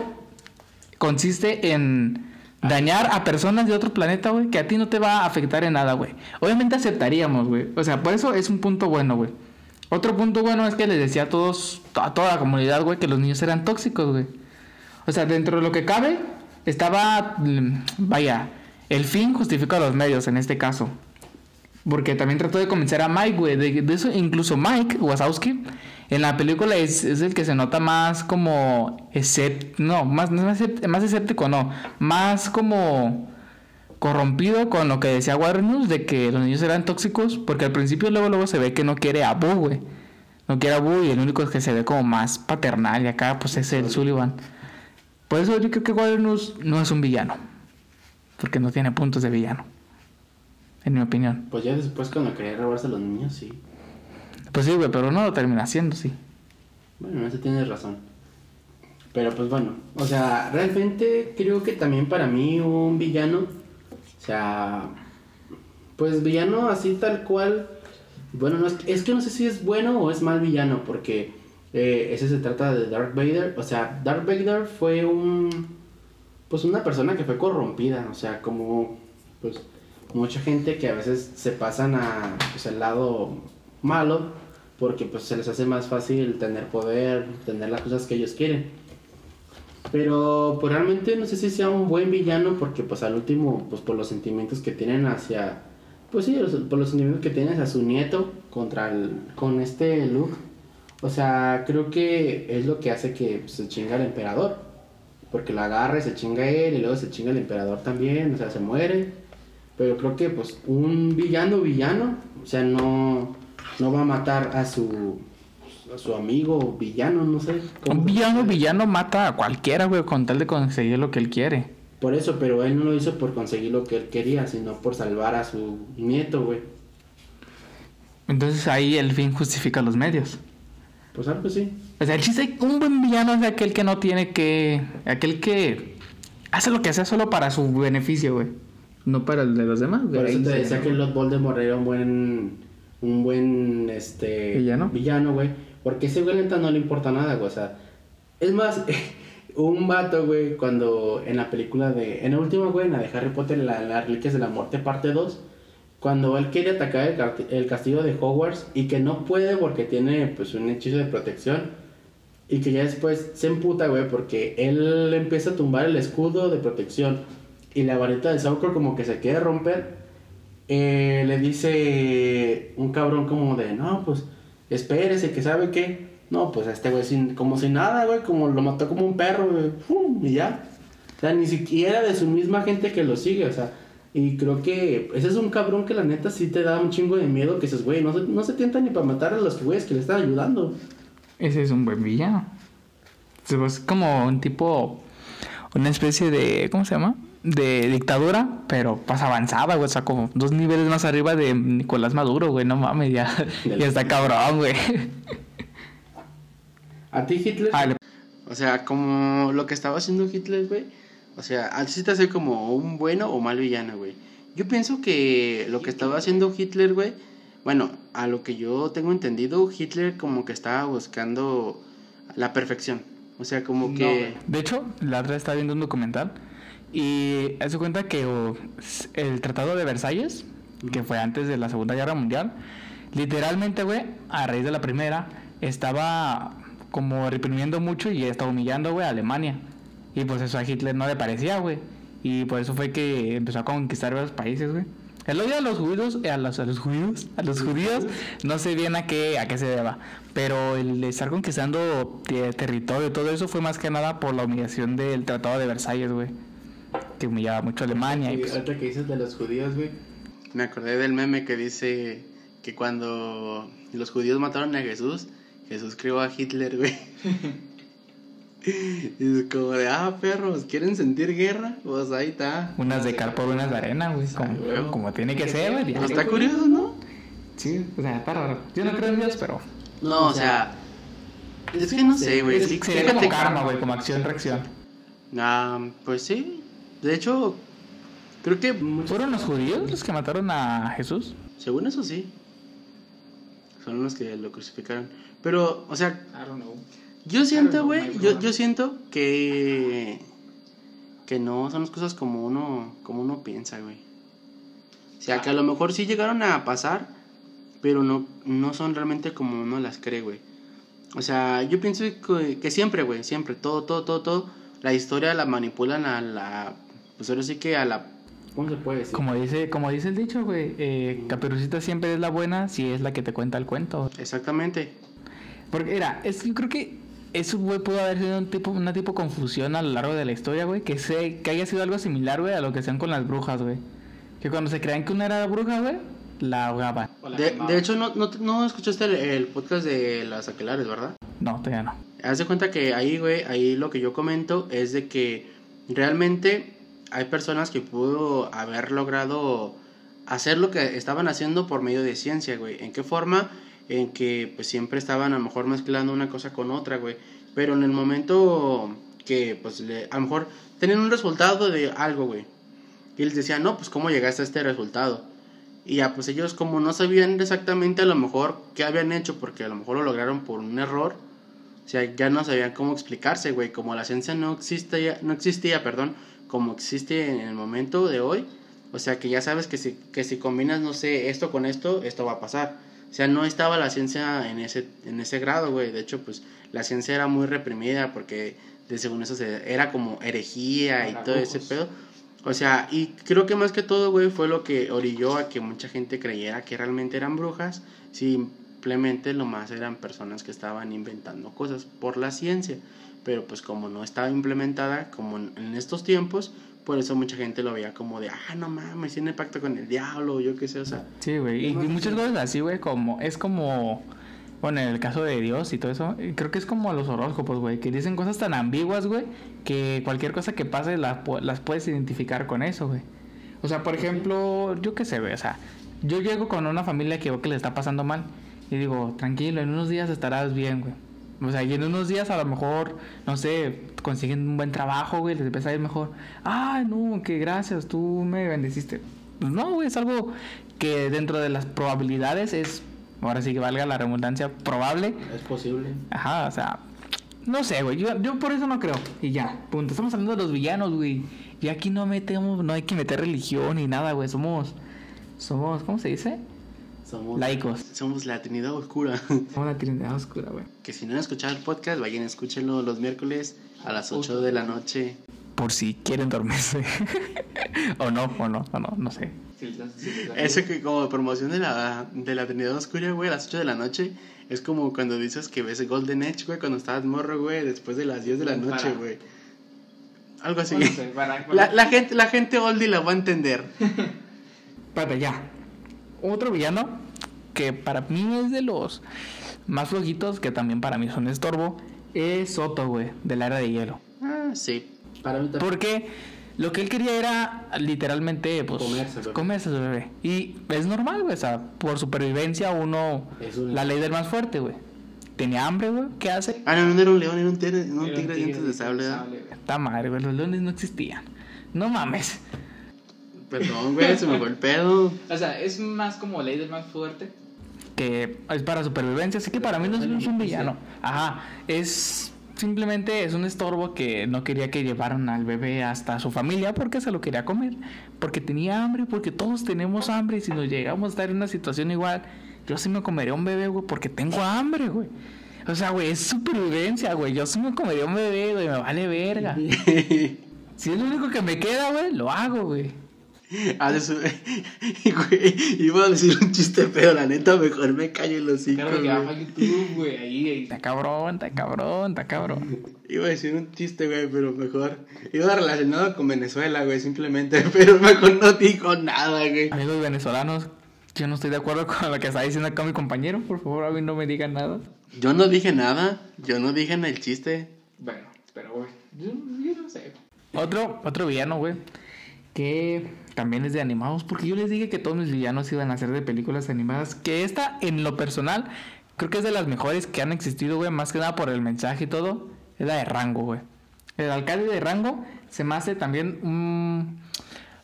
S2: consiste en dañar a personas de otro planeta, güey, que a ti no te va a afectar en nada, güey. Obviamente aceptaríamos, güey. O sea, por eso es un punto bueno, güey. Otro punto bueno es que les decía a todos, a toda la comunidad, güey, que los niños eran tóxicos, güey. O sea, dentro de lo que cabe, estaba, mm, vaya, el fin justifica los medios en este caso. Porque también trató de convencer a Mike, güey. De, de eso, incluso Mike Wazowski, en la película es, es el que se nota más como escéptico. No, más, más, más escéptico, no. Más como corrompido con lo que decía Warren News de que los niños eran tóxicos. Porque al principio, luego, luego se ve que no quiere a Boo, güey. No quiere a Boo y el único que se ve como más paternal y acá, pues es el Sullivan. Por eso yo creo que Warren News no es un villano. Porque no tiene puntos de villano. En mi opinión.
S1: Pues ya después cuando quería robarse a los niños, sí.
S2: Pues sí, güey, pero no lo termina haciendo, sí.
S1: Bueno, en eso tienes razón. Pero pues bueno, o sea, realmente creo que también para mí un villano, o sea, pues villano así tal cual, bueno, no es, es que no sé si es bueno o es mal villano, porque eh, ese se trata de Darth Vader, o sea, Darth Vader fue un, pues una persona que fue corrompida, o sea, como, pues, mucha gente que a veces se pasan a, pues, el lado malo, porque pues se les hace más fácil tener poder, tener las cosas que ellos quieren. Pero pues realmente no sé si sea un buen villano porque pues al último, pues por los sentimientos que tienen hacia, pues sí, por los sentimientos que tienen hacia su nieto contra el, con este Luke. O sea, creo que es lo que hace que se chinga el emperador. Porque lo agarra y se chinga él y luego se chinga el emperador también, o sea, se muere. Pero creo que pues un villano villano, o sea, no, no va a matar a su, a su amigo villano, no sé.
S2: Un villano villano mata a cualquiera, güey, con tal de conseguir lo que él quiere.
S1: Por eso, pero él no lo hizo por conseguir lo que él quería, sino por salvar a su nieto, güey.
S2: Entonces ahí el fin justifica los medios.
S1: Pues algo sí.
S2: O sea, el chiste, un buen villano es aquel que no tiene que. aquel que hace lo que sea solo para su beneficio, güey. No para el de los demás, güey.
S1: Por eso te decía que Lord Voldemort era un buen, un buen, este...
S2: ¿Villano?
S1: Villano, güey. Porque ese güey neta no le importa nada, güey. O sea, es más, un vato, güey, cuando en la película de... En la última, güey, en la de Harry Potter, la, las Reliquias de la Muerte, parte 2, cuando él quiere atacar el, el castillo de Hogwarts y que no puede porque tiene, pues, un hechizo de protección. Y que ya después se emputa, güey, porque él empieza a tumbar el escudo de protección. Y la varita de Sauco como que se quiere romper. Eh, le dice un cabrón como de, no, pues espérese, que sabe qué. No, pues a este güey sin, como si nada, güey, como lo mató como un perro, güey, ¡fum! y ya. O sea, ni siquiera de su misma gente que lo sigue, o sea. Y creo que ese es un cabrón que la neta sí te da un chingo de miedo que dices, güey, no se, no se tienta ni para matar a los güeyes que le están ayudando.
S2: Ese es un buen villano. Es pues, como un tipo. Una especie de. ¿Cómo se llama? De dictadura, pero más avanzada, güey. O sea, como dos niveles más arriba de Nicolás Maduro, güey. No mames, ya. Ya está cabrón, güey.
S1: A ti, Hitler.
S2: Ah, le-
S1: O sea, como lo que estaba haciendo Hitler, güey. O sea, a ti sí te hace como un bueno o mal villano, güey. Yo pienso que lo que estaba haciendo Hitler, güey. Bueno, a lo que yo tengo entendido, Hitler como que estaba buscando la perfección. O sea, como
S3: No,
S1: que...
S3: güey.
S2: De hecho, la otra estaba viendo un documental y hace cuenta que oh, el Tratado de Versalles, que fue antes de la Segunda Guerra Mundial, literalmente, güey, a raíz de la primera, estaba como reprimiendo mucho y estaba humillando, güey, a Alemania. Y pues eso a Hitler no le parecía, güey. Y por eso fue que empezó a conquistar varios países, güey. El odio a los judíos, eh, a los, a los judíos, a los judíos, no sé bien a qué, a qué se deba. Pero el estar conquistando te- territorio, todo eso fue más que nada por la humillación del Tratado de Versalles, güey. Que humillaba mucho a Alemania. Y
S1: Sí,
S2: pues,
S1: ahorita que dices de los judíos, güey. Me acordé del meme que dice que cuando los judíos mataron a Jesús, Jesús creó a Hitler, güey. Y es como de, ah, perros, ¿quieren sentir guerra? Pues ahí está.
S2: unas de cal por unas de arena, güey. Como, como tiene que ser, güey.
S1: Pues está curioso, ¿no?
S2: Sí, o sea, está raro. Yo no creo en Dios, pero.
S1: No, o sea, es que no sé, güey. Sí,
S2: sería como karma, güey, como acción-reacción.
S1: Ah, pues sí. De hecho, creo que,
S2: ¿Fueron los judíos los que mataron a Jesús?
S1: según eso sí, son los que lo crucificaron. Pero, o sea,
S3: I don't know.
S1: Yo siento,
S3: Claro, no,
S1: güey, yo, yo siento que que no son las cosas como uno como uno piensa, güey. O sea, que a lo mejor sí llegaron a pasar, pero no no son realmente como uno las cree, güey. O sea, yo pienso que, que siempre, güey, siempre todo todo todo todo la historia la manipulan a la pues ahora sí que a la ¿cómo se puede decir?
S2: Como dice, como dice el dicho, güey, eh, Caperucita siempre es la buena si es la que te cuenta el cuento.
S1: Exactamente.
S2: Porque, mira, es, yo creo que eso, güey, pudo haber sido un tipo, una tipo confusión a lo largo de la historia, güey. Que, se, que haya sido algo similar, güey, a lo que hacían con las brujas, güey. Que cuando se creían que una era bruja, güey, la ahogaban.
S1: De hecho no, no, no escuchaste el, el podcast de las aquelares, ¿verdad?
S2: No, todavía no.
S1: Haz de cuenta que ahí, güey, ahí lo que yo comento es de que realmente hay personas que pudo haber logrado hacer lo que estaban haciendo por medio de ciencia, güey. ¿En qué forma? En que pues siempre estaban a lo mejor mezclando una cosa con otra, güey. Pero en el momento que pues le, a lo mejor tenían un resultado de algo, güey. Y les decían, no, pues cómo llegaste a este resultado. Y ya, pues ellos como no sabían exactamente a lo mejor qué habían hecho, porque a lo mejor lo lograron por un error, o sea, ya no sabían cómo explicarse, güey. Como la ciencia no existía, no existía, perdón, como existe en el momento de hoy, o sea, que ya sabes que si, que si combinas, no sé, esto con esto, esto va a pasar. O sea, no estaba la ciencia en ese, en ese grado, güey. De hecho, pues la ciencia era muy reprimida porque de según eso se, era como herejía y todo ese pedo. O sea, y creo que más que todo, güey, fue lo que orilló a que mucha gente creyera que realmente eran brujas. Simplemente lo más eran personas que estaban inventando cosas por la ciencia. Pero pues como no estaba implementada, como en estos tiempos, por eso mucha gente lo veía como de, ah, no mames, tiene pacto con el diablo, yo qué sé, o sea.
S2: Sí, güey, y, muchas cosas así, güey, como, es como, bueno, en el caso de Dios y todo eso, creo que es como los horóscopos, güey, que dicen cosas tan ambiguas, güey, que cualquier cosa que pase la, las puedes identificar con eso, güey. O sea, por ejemplo, yo qué sé, güey, o sea, yo llego con una familia que veo que le está pasando mal y digo, tranquilo, en unos días estarás bien, güey. O sea, y en unos días a lo mejor, no sé, consiguen un buen trabajo, güey, les empieza a ir mejor. Ay, no, que gracias, tú me bendeciste. Pues no, güey, es algo que dentro de las probabilidades es, ahora sí que valga la redundancia, probable.
S1: Es posible.
S2: Ajá, o sea, no sé, güey, yo, yo por eso no creo. Y ya, punto. Estamos hablando de los villanos, güey. Y aquí no metemos, no hay que meter religión ni nada, güey. Somos, somos, ¿cómo se dice?
S1: Somos
S2: laicos.
S1: Somos la Trinidad Oscura.
S2: Somos la Trinidad Oscura, güey.
S1: Que si no han escuchado el podcast, vayan, escúchenlo los miércoles a las 8 de la noche.
S2: Por si quieren dormirse. o no, o no, o no, no sé.
S1: Eso que como promoción de la, de la Trinidad Oscura, güey, a las 8 de la noche, es como cuando dices que ves Golden Edge, güey, cuando estabas morro, güey, después de las 10 de la noche, güey. Algo así. La, la, gente, la gente oldie la va a entender.
S2: Para ya. Otro villano que para mí es de los más flojitos, que también para mí son estorbo, es Soto, güey, de la era de hielo.
S1: Ah, sí. Para mí
S2: también. Porque lo que él quería era literalmente, pues, comerse, su bebé. Y es normal, güey, o sea, por supervivencia uno, la ley del más fuerte, güey. Tenía hambre, güey, ¿qué hace?
S1: Ah, no, no era un león, era un tigre, no, un tigre, de dientes de sable.
S2: Está madre, güey, los leones no existían. No mames.
S1: Perdón, güey, se me fue el pedo.
S3: O sea, es más como ley del más fuerte.
S2: Que es para supervivencia, así que para mí no es un villano. Ajá, es simplemente es un estorbo que no quería que llevaran al bebé hasta su familia porque se lo quería comer, porque tenía hambre, porque todos tenemos hambre y si nos llegamos a estar en una situación igual, yo sí me comería un bebé, güey, porque tengo hambre, güey. O sea, güey, es supervivencia, güey. Yo sí me comería un bebé, güey, me vale verga. si es lo único que me queda, güey, lo hago, güey.
S1: Ah, eso, güey, iba a decir un chiste pero la neta, mejor me callo en los cinco.
S3: Claro que a YouTube, güey, ahí, ahí.
S2: Está cabrón, está cabrón, está cabrón.
S1: Iba a decir un chiste, güey, pero mejor. Iba relacionado con Venezuela, güey, simplemente, pero mejor no dijo nada, güey.
S2: Amigos venezolanos, yo no estoy de acuerdo con lo que está diciendo acá mi compañero, por favor, a mí no me digan nada.
S1: Yo no dije nada, yo no dije en el chiste.
S3: Bueno, pero, güey, yo, yo no sé.
S2: Otro, otro villano, güey, que también es de animados, porque yo les dije que todos mis villanos iban a ser de películas animadas, que esta en lo personal creo que es de las mejores que han existido, güey, más que nada por el mensaje y todo, es la de Rango, güey. El alcalde de Rango se me hace también un...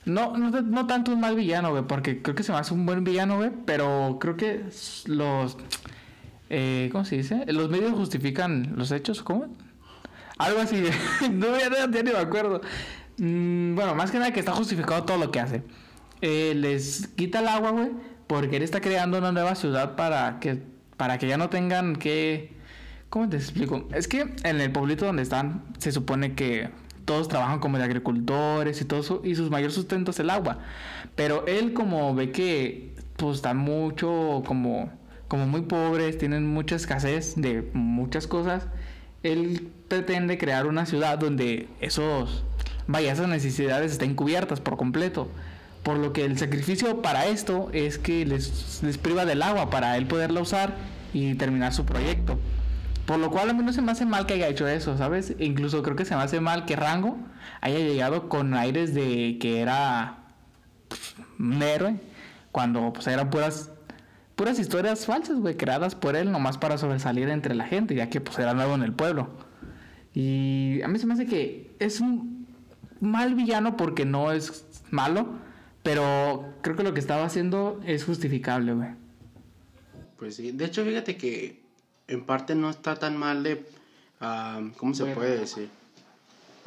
S2: No, no, tanto un mal villano, güey, porque creo que se me hace un buen villano, güey, pero creo que los... Eh, ¿Cómo se dice? Los medios justifican los hechos, ¿cómo? Algo así, no, me acuerdo. Mm, bueno, más que nada que está justificado todo lo que hace. Eh, les quita el agua, güey, porque él está creando una nueva ciudad para que, para que ya no tengan que... ¿Cómo te explico? Es que en el pueblito donde están se supone que todos trabajan como de agricultores y todo eso, y sus mayores sustentos es el agua. Pero él como ve que pues están mucho como, como muy pobres, tienen mucha escasez de muchas cosas, él pretende crear una ciudad donde esos vaya, esas necesidades estén cubiertas por completo. Por lo que el sacrificio para esto es que les, priva del agua para él poderla usar y terminar su proyecto. Por lo cual a mí no se me hace mal que haya hecho eso, ¿sabes? Incluso creo que se me hace mal que Rango haya llegado con aires de que era pues, un héroe, cuando pues eran puras puras historias falsas, güey, creadas por él nomás para sobresalir entre la gente, ya que pues era nuevo en el pueblo. Y a mí se me hace que es un mal villano porque no es malo, pero creo que lo que estaba haciendo es justificable, güey.
S1: Pues sí, de hecho fíjate que en parte no está tan mal de, ah, ¿cómo se
S3: Bueno.
S1: puede decir?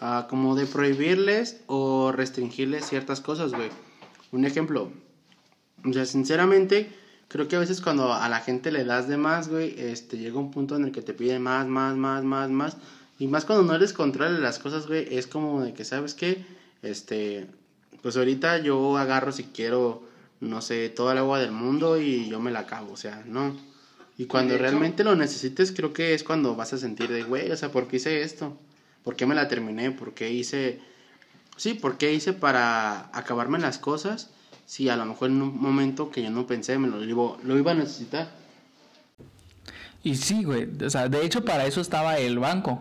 S1: Ah, como de prohibirles o restringirles ciertas cosas, güey. Un ejemplo, o sea, sinceramente, creo que a veces cuando a la gente le das de más, güey, este, llega un punto en el que te piden más, más, más, más, más. Y más cuando no les controla las cosas, güey, es como de que, ¿sabes qué? Este, pues ahorita yo agarro si quiero, no sé, toda el agua del mundo y yo me la acabo, o sea, no. Y cuando realmente lo necesites, creo que es cuando vas a sentir de, güey, o sea, ¿por qué hice esto? ¿Por qué me la terminé? ¿Por qué hice... Sí, ¿por qué hice para acabarme las cosas? Si a lo mejor en un momento que yo no pensé, me lo, iba- lo iba a necesitar.
S2: Y sí, güey, o sea, de hecho para eso estaba el banco,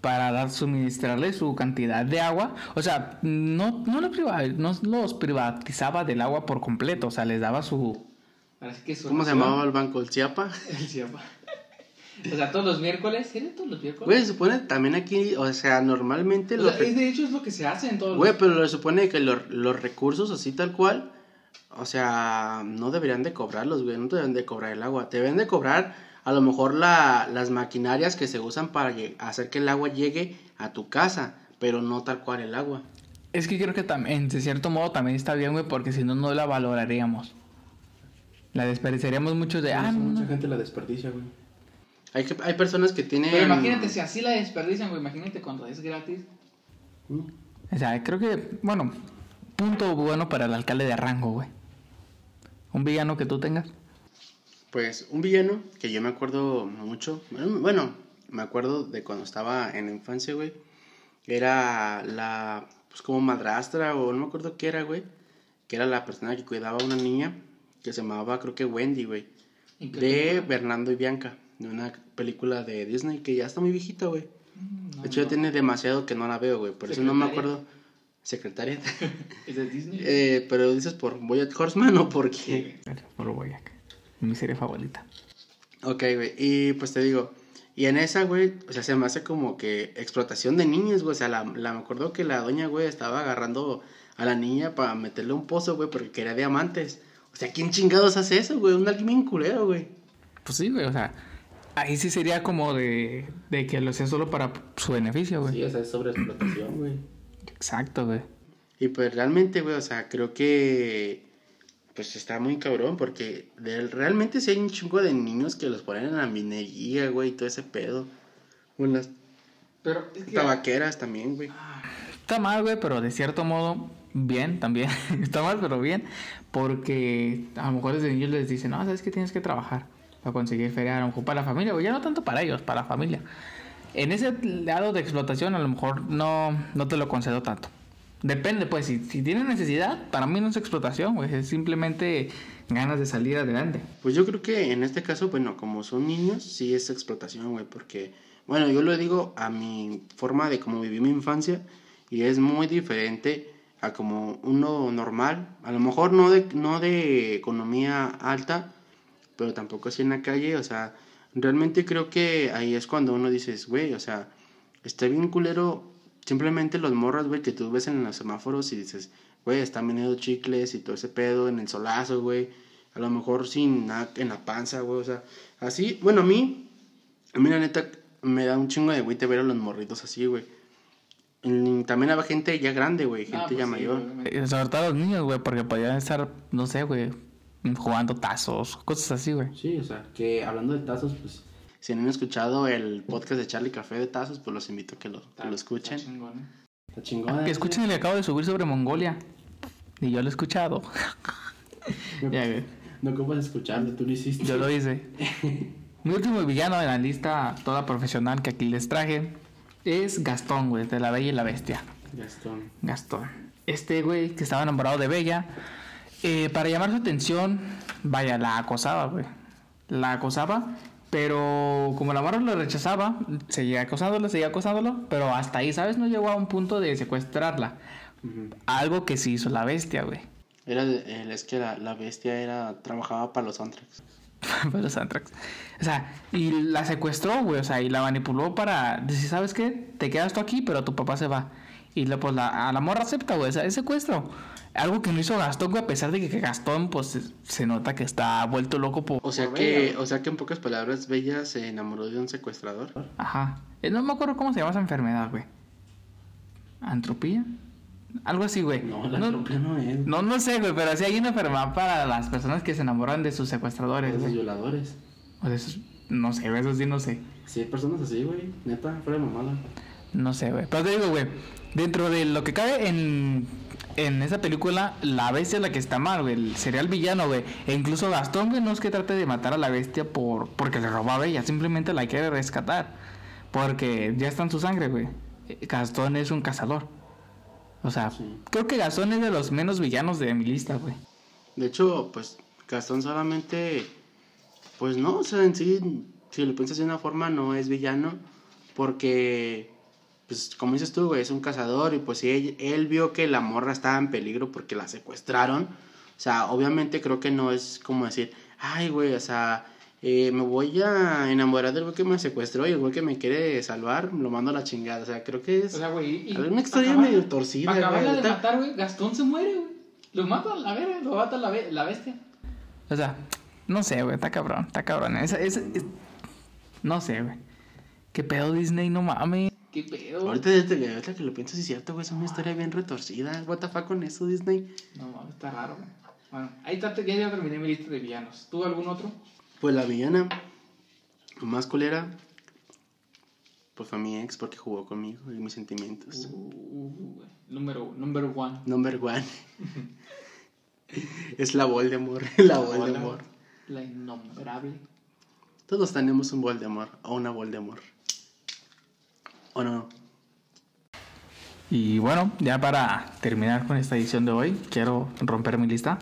S2: para dar, suministrarle su cantidad de agua. O sea, no, no, los priva- no los privatizaba del agua por completo, o sea, les daba su...
S3: Que
S1: ¿Cómo se llamaba el banco? ¿El Chiapa?
S3: El Chiapa. O sea, todos los miércoles. ¿Sí era todos los miércoles?
S1: Güey, se supone también aquí, o sea, normalmente
S3: O
S1: los...
S3: sea, es de hecho es lo que se hace en todos
S1: Güey,
S3: los...
S1: pero se supone que los, los recursos así tal cual, o sea, no deberían de cobrarlos, güey, no deberían de cobrar el agua. Te deben de cobrar a lo mejor la, las maquinarias que se usan para hacer que el agua llegue a tu casa, pero no tal cual el agua.
S2: Es que creo que también, de cierto modo, también está bien, güey, porque si no, no la valoraríamos. La desperdiciaríamos mucho de... Ah, no,
S1: gente la desperdicia, güey. Hay, que- hay personas que tienen...
S3: Pero imagínate, si así la desperdician, güey, imagínate cuando es gratis.
S1: Mm.
S2: O sea, creo que, bueno, punto bueno para el alcalde de Rango, güey. Un villano que tú tengas.
S1: Pues un villano que yo me acuerdo mucho, bueno, me acuerdo de cuando estaba en la infancia, güey, era la, pues como madrastra o no me acuerdo qué era, güey, que era la persona que cuidaba a una niña que se llamaba, creo que Wendy, güey,
S3: ¿Y qué
S1: de
S3: película?
S1: Bernardo y Bianca, de una película de Disney que ya está muy viejita, güey.
S3: Mm, no,
S1: De hecho, ya tiene demasiado que no la veo, güey, por eso no me acuerdo. Secretaria.
S3: ¿Es de Disney?
S1: eh, pero dices por Boyack Horseman o por qué.
S2: A... Mi serie favorita.
S1: Ok, güey. Y pues te digo, y en esa, güey, o sea, se me hace como que explotación de niños, güey. O sea, la, la- me acuerdo que la doña, güey, estaba agarrando a la niña para meterle un pozo, güey, porque quería diamantes. O sea, ¿quién chingados hace eso, güey? Un alguien bien culero, güey.
S2: Pues sí, güey, o sea, ahí sí sería como de, de que lo hacía solo para su beneficio, güey.
S1: Sí, o sea, es sobre explotación, güey.
S2: Exacto, güey.
S1: Y pues realmente, güey, o sea, creo que pues está muy cabrón porque de- realmente sí hay un chingo de niños que los ponen en la minería, güey, y todo ese pedo. Las
S3: Pero es que...
S1: tabaqueras también, güey.
S2: Está mal, güey, pero de cierto modo, bien también. Está mal, pero bien. Porque a lo mejor desde niños les dicen, no, sabes que tienes que trabajar para conseguir feria, a lo mejor para la familia, güey. Ya no tanto para ellos, para la familia. En ese lado de explotación, a lo mejor no, no te lo concedo tanto. Depende, pues, si, si necesidad, para mí no es explotación, güey. Es simplemente ganas de salir adelante.
S1: Pues yo creo que en este caso, bueno, como son niños, sí es explotación, güey, porque, bueno, yo lo digo a mi forma de cómo viví mi infancia y es muy diferente a como uno normal, a lo mejor no de, no de economía alta, pero tampoco así en la calle, o sea, realmente creo que ahí es cuando uno dices, güey, o sea, está bien culero, simplemente los morros, güey, que tú ves en los semáforos y dices, güey, están vendiendo chicles y todo ese pedo en el solazo, güey, a lo mejor sin nada en la panza, güey, o sea, así, bueno, a mí, a mí la neta me da un chingo de güey te ver a los morritos así, güey. También había gente ya grande, güey, gente
S3: Ah, pues
S1: ya
S3: sí,
S1: mayor.
S2: Eh, Sobre todo los niños, güey, porque podían estar, no sé, güey, jugando tazos, cosas así, güey.
S1: Sí, o sea, que hablando de tazos, pues si no han escuchado el podcast de Charlie Café de Tazos, pues los invito a que lo, que lo escuchen.
S3: Está chingón.
S1: Está chingón.
S2: Que escuchen el que acabo de subir sobre Mongolia. Y yo lo he escuchado. ya, güey.
S1: No ocupas escucharlo, tú lo hiciste.
S2: Yo lo hice. Mi último villano en la lista toda profesional que aquí les traje es Gastón, güey, de La Bella y la Bestia.
S1: Gastón.
S2: Gastón. Este güey que estaba enamorado de Bella, eh, para llamar su atención, vaya, la acosaba, güey. La acosaba Pero como la morra lo rechazaba, seguía acosándolo, seguía acosándolo, pero hasta ahí, ¿sabes? No llegó a un punto de secuestrarla. Algo que sí hizo la bestia, güey.
S1: Era el- es que la, la bestia era trabajaba para los Antrax.
S2: Para los Antrax. O sea, y la secuestró, güey. O sea, y la manipuló para decir, ¿sabes qué? Te quedas tú aquí, pero tu papá se va. Y la, pues la, a la morra acepta, güey. Es secuestro. Algo que no hizo Gastón, güey, a pesar de que, Gastón, pues, se, nota que está vuelto loco por...
S1: O sea
S3: Por
S1: que,
S3: Bella.
S1: o sea que en pocas palabras Bella se enamoró de un secuestrador.
S2: Ajá. Eh, No me acuerdo cómo se llama esa enfermedad, güey. ¿Antropía? Algo así, güey.
S1: No, la entropía no es.
S2: no, no sé, güey, pero sí hay una enfermedad para las personas que se enamoran de sus secuestradores,
S1: Los
S2: güey.
S1: violadores.
S2: O de sus... No sé, güey, eso sí no sé.
S1: Sí, hay personas así, güey. Neta, fuera de mamada.
S2: No sé, güey. Pero te digo, güey, dentro de lo que cabe en, en esa película, la bestia es la que está mal, güey. Sería el villano, güey. E incluso Gastón, güey, no es que trate de matar a la bestia por porque le robaba a ella, simplemente la quiere rescatar. Porque ya está en su sangre, güey. Eh, Gastón es un cazador. O sea,
S1: Sí.
S2: creo que Gastón es de los menos villanos de mi lista, güey.
S1: De hecho, pues Gastón solamente, pues no, o sea, en sí, si lo piensas de una forma, no es villano, porque, pues como dices tú, güey, es un cazador y pues si él, él vio que la morra estaba en peligro porque la secuestraron, o sea, obviamente creo que no es como decir, ay, güey, o sea, eh, me voy a enamorar del güey que me secuestró y el güey que me quiere salvar, lo mando a la chingada, o sea, creo que es
S3: O sea, güey. y-
S1: una historia medio torcida,
S3: Para acabarla
S1: güey,
S3: de matar, güey, Gastón se muere, güey. Lo mata la verga, lo mata la, be- la bestia.
S2: O sea, no sé, güey, está cabrón, está cabrón. Esa- esa- es- no sé, güey. ¿Qué pedo Disney? No mames.
S3: ¿Qué pedo?
S1: Ahorita, ahorita, que lo pienso, sí es cierto, güey, es una historia bien retorcida. What the fuck con eso, Disney?
S3: No está raro, güey. Bueno, ahí está, ya, ya terminé mi lista de villanos. ¿Tú algún otro?
S1: Pues la villana más culera, pues fue mi ex porque jugó conmigo y mis sentimientos.
S3: Uh. Número, number one.
S1: Number one. es la Voldemort, la Voldemort.
S3: La innombrable.
S1: Todos tenemos un Voldemort o una Voldemort. ¿O no?
S2: Y bueno, ya para terminar con esta edición de hoy, quiero romper mi lista.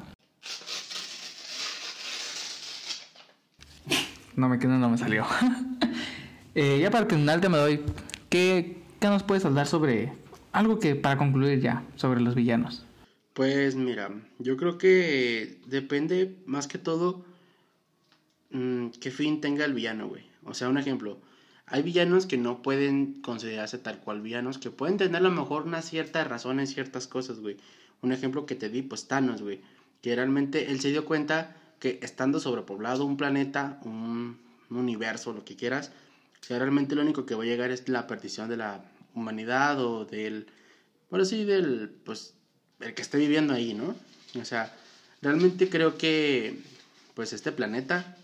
S2: No me quedó, no me salió. Eh, ya para terminar el tema de hoy, ¿qué, ¿qué nos puedes hablar sobre algo que para concluir ya, sobre los villanos?
S1: Pues mira, yo creo que depende más que todo mm, qué fin tenga el villano, güey. O sea, un ejemplo, hay villanos que no pueden considerarse tal cual villanos, que pueden tener a lo mejor una cierta razón en ciertas cosas, güey. Un ejemplo que te di, pues Thanos, güey. Que realmente él se dio cuenta que estando sobrepoblado un planeta, un, un universo, lo que quieras, que realmente lo único que va a llegar es la perdición de la humanidad o del, bueno, sí, del, pues, el que esté viviendo ahí, ¿no? O sea, realmente creo que, pues, este planeta,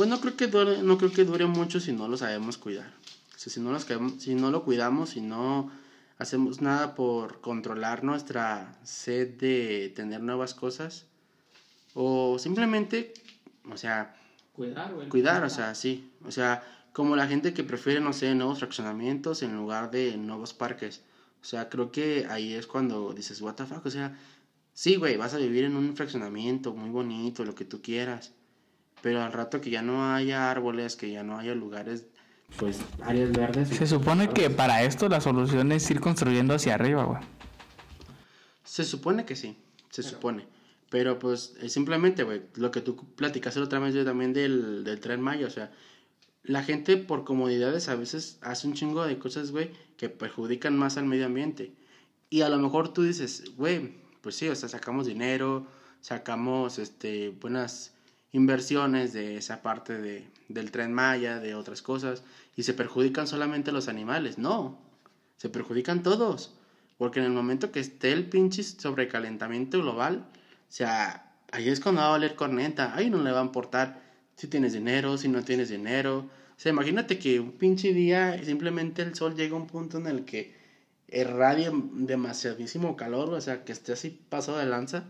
S1: pues no creo que dure, no creo que dure mucho si no lo sabemos cuidar. O sea, si no, los, si no lo cuidamos, si no hacemos nada por controlar nuestra sed de tener nuevas cosas, o simplemente, o sea,
S3: Cuidar, güey.
S1: cuidar, o sea, sí. O sea, como la gente que prefiere, no sé, nuevos fraccionamientos en lugar de nuevos parques. O sea, creo que ahí es cuando dices, what the fuck, o sea, sí, güey, vas a vivir en un fraccionamiento muy bonito, lo que tú quieras. Pero al rato que ya no haya árboles, que ya no haya lugares, pues, áreas verdes.
S2: Se supone que para esto la solución es ir construyendo hacia arriba, güey.
S1: Se supone que sí, se supone. Pero pues simplemente, güey, lo que tú platicaste la otra vez yo también del, del tren Maya, o sea, la gente por comodidades a veces hace un chingo de cosas, güey, que perjudican más al medio ambiente. Y a lo mejor tú dices, güey, pues sí, o sea, sacamos dinero, sacamos este, buenas inversiones de esa parte de, del tren Maya, de otras cosas, y se perjudican solamente los animales. No, se perjudican todos. Porque en el momento que esté el pinche sobrecalentamiento global, o sea, ahí es cuando va a valer corneta. Ahí no le va a importar si tienes dinero, si no tienes dinero. O sea, imagínate que un pinche día simplemente el sol llega a un punto en el que irradia demasiadísimo calor, o sea, que esté así pasado de lanza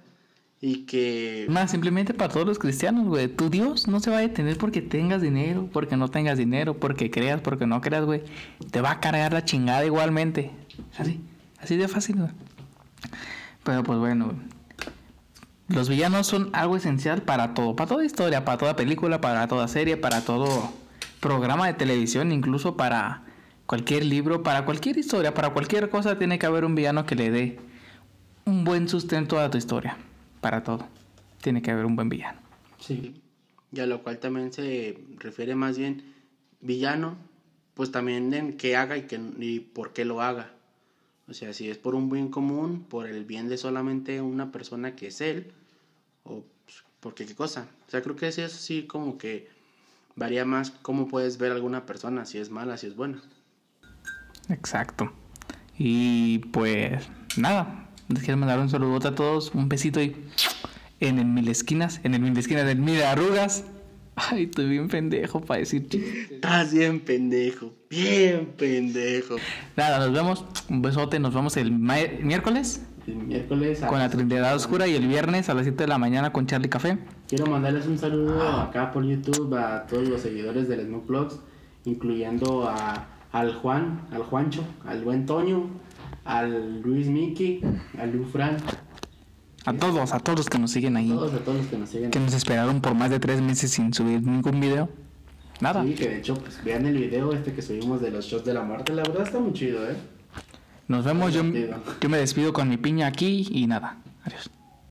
S1: y que...
S2: Más simplemente para todos los cristianos, güey. Tu Dios no se va a detener porque tengas dinero, porque no tengas dinero, porque creas, porque no creas, güey. Te va a cargar la chingada igualmente. Así, así de fácil, güey. Pero pues bueno. Los villanos son algo esencial para todo, para toda historia, para toda película, para toda serie, para todo programa de televisión, incluso para cualquier libro, para cualquier historia, para cualquier cosa tiene que haber un villano que le dé un buen sustento a tu historia. Para todo. Tiene que haber un buen villano.
S1: Sí. Y a lo cual también se refiere más bien villano, pues también en qué haga y, que, y por qué lo haga. O sea, si es por un bien común, por el bien de solamente una persona que es él, o pues, porque qué cosa. O sea, creo que sí es así como que varía más cómo puedes ver a alguna persona, si es mala, si es buena.
S2: Exacto. Y pues nada, les quiero mandar un saludote a todos, un besito y en el mil esquinas, en el mil esquinas del mil arrugas. Ay, estoy bien pendejo para decir chistes.
S1: Estás bien pendejo, bien pendejo.
S2: Nada, nos vemos, un besote, nos vemos el miércoles
S1: El miércoles a-
S2: con la Trinidad Oscura y el viernes a las 7 de la mañana con Charlie Café.
S1: Quiero mandarles un saludo acá por YouTube a todos los seguidores del Smoke Vlogs, incluyendo a, al Juan, al Juancho, al buen Toño, al Luis Miki, al Lu Fran,
S2: A todos, a todos los que nos siguen ahí,
S1: todos a todos los que nos siguen.
S2: que nos esperaron por más de tres meses sin subir ningún video. Nada,
S1: Sí, que de hecho, pues vean el video este que subimos de los shots de la muerte, la verdad está muy chido, ¿eh?
S2: nos vemos. Yo, yo me despido con mi piña aquí y nada. Adiós.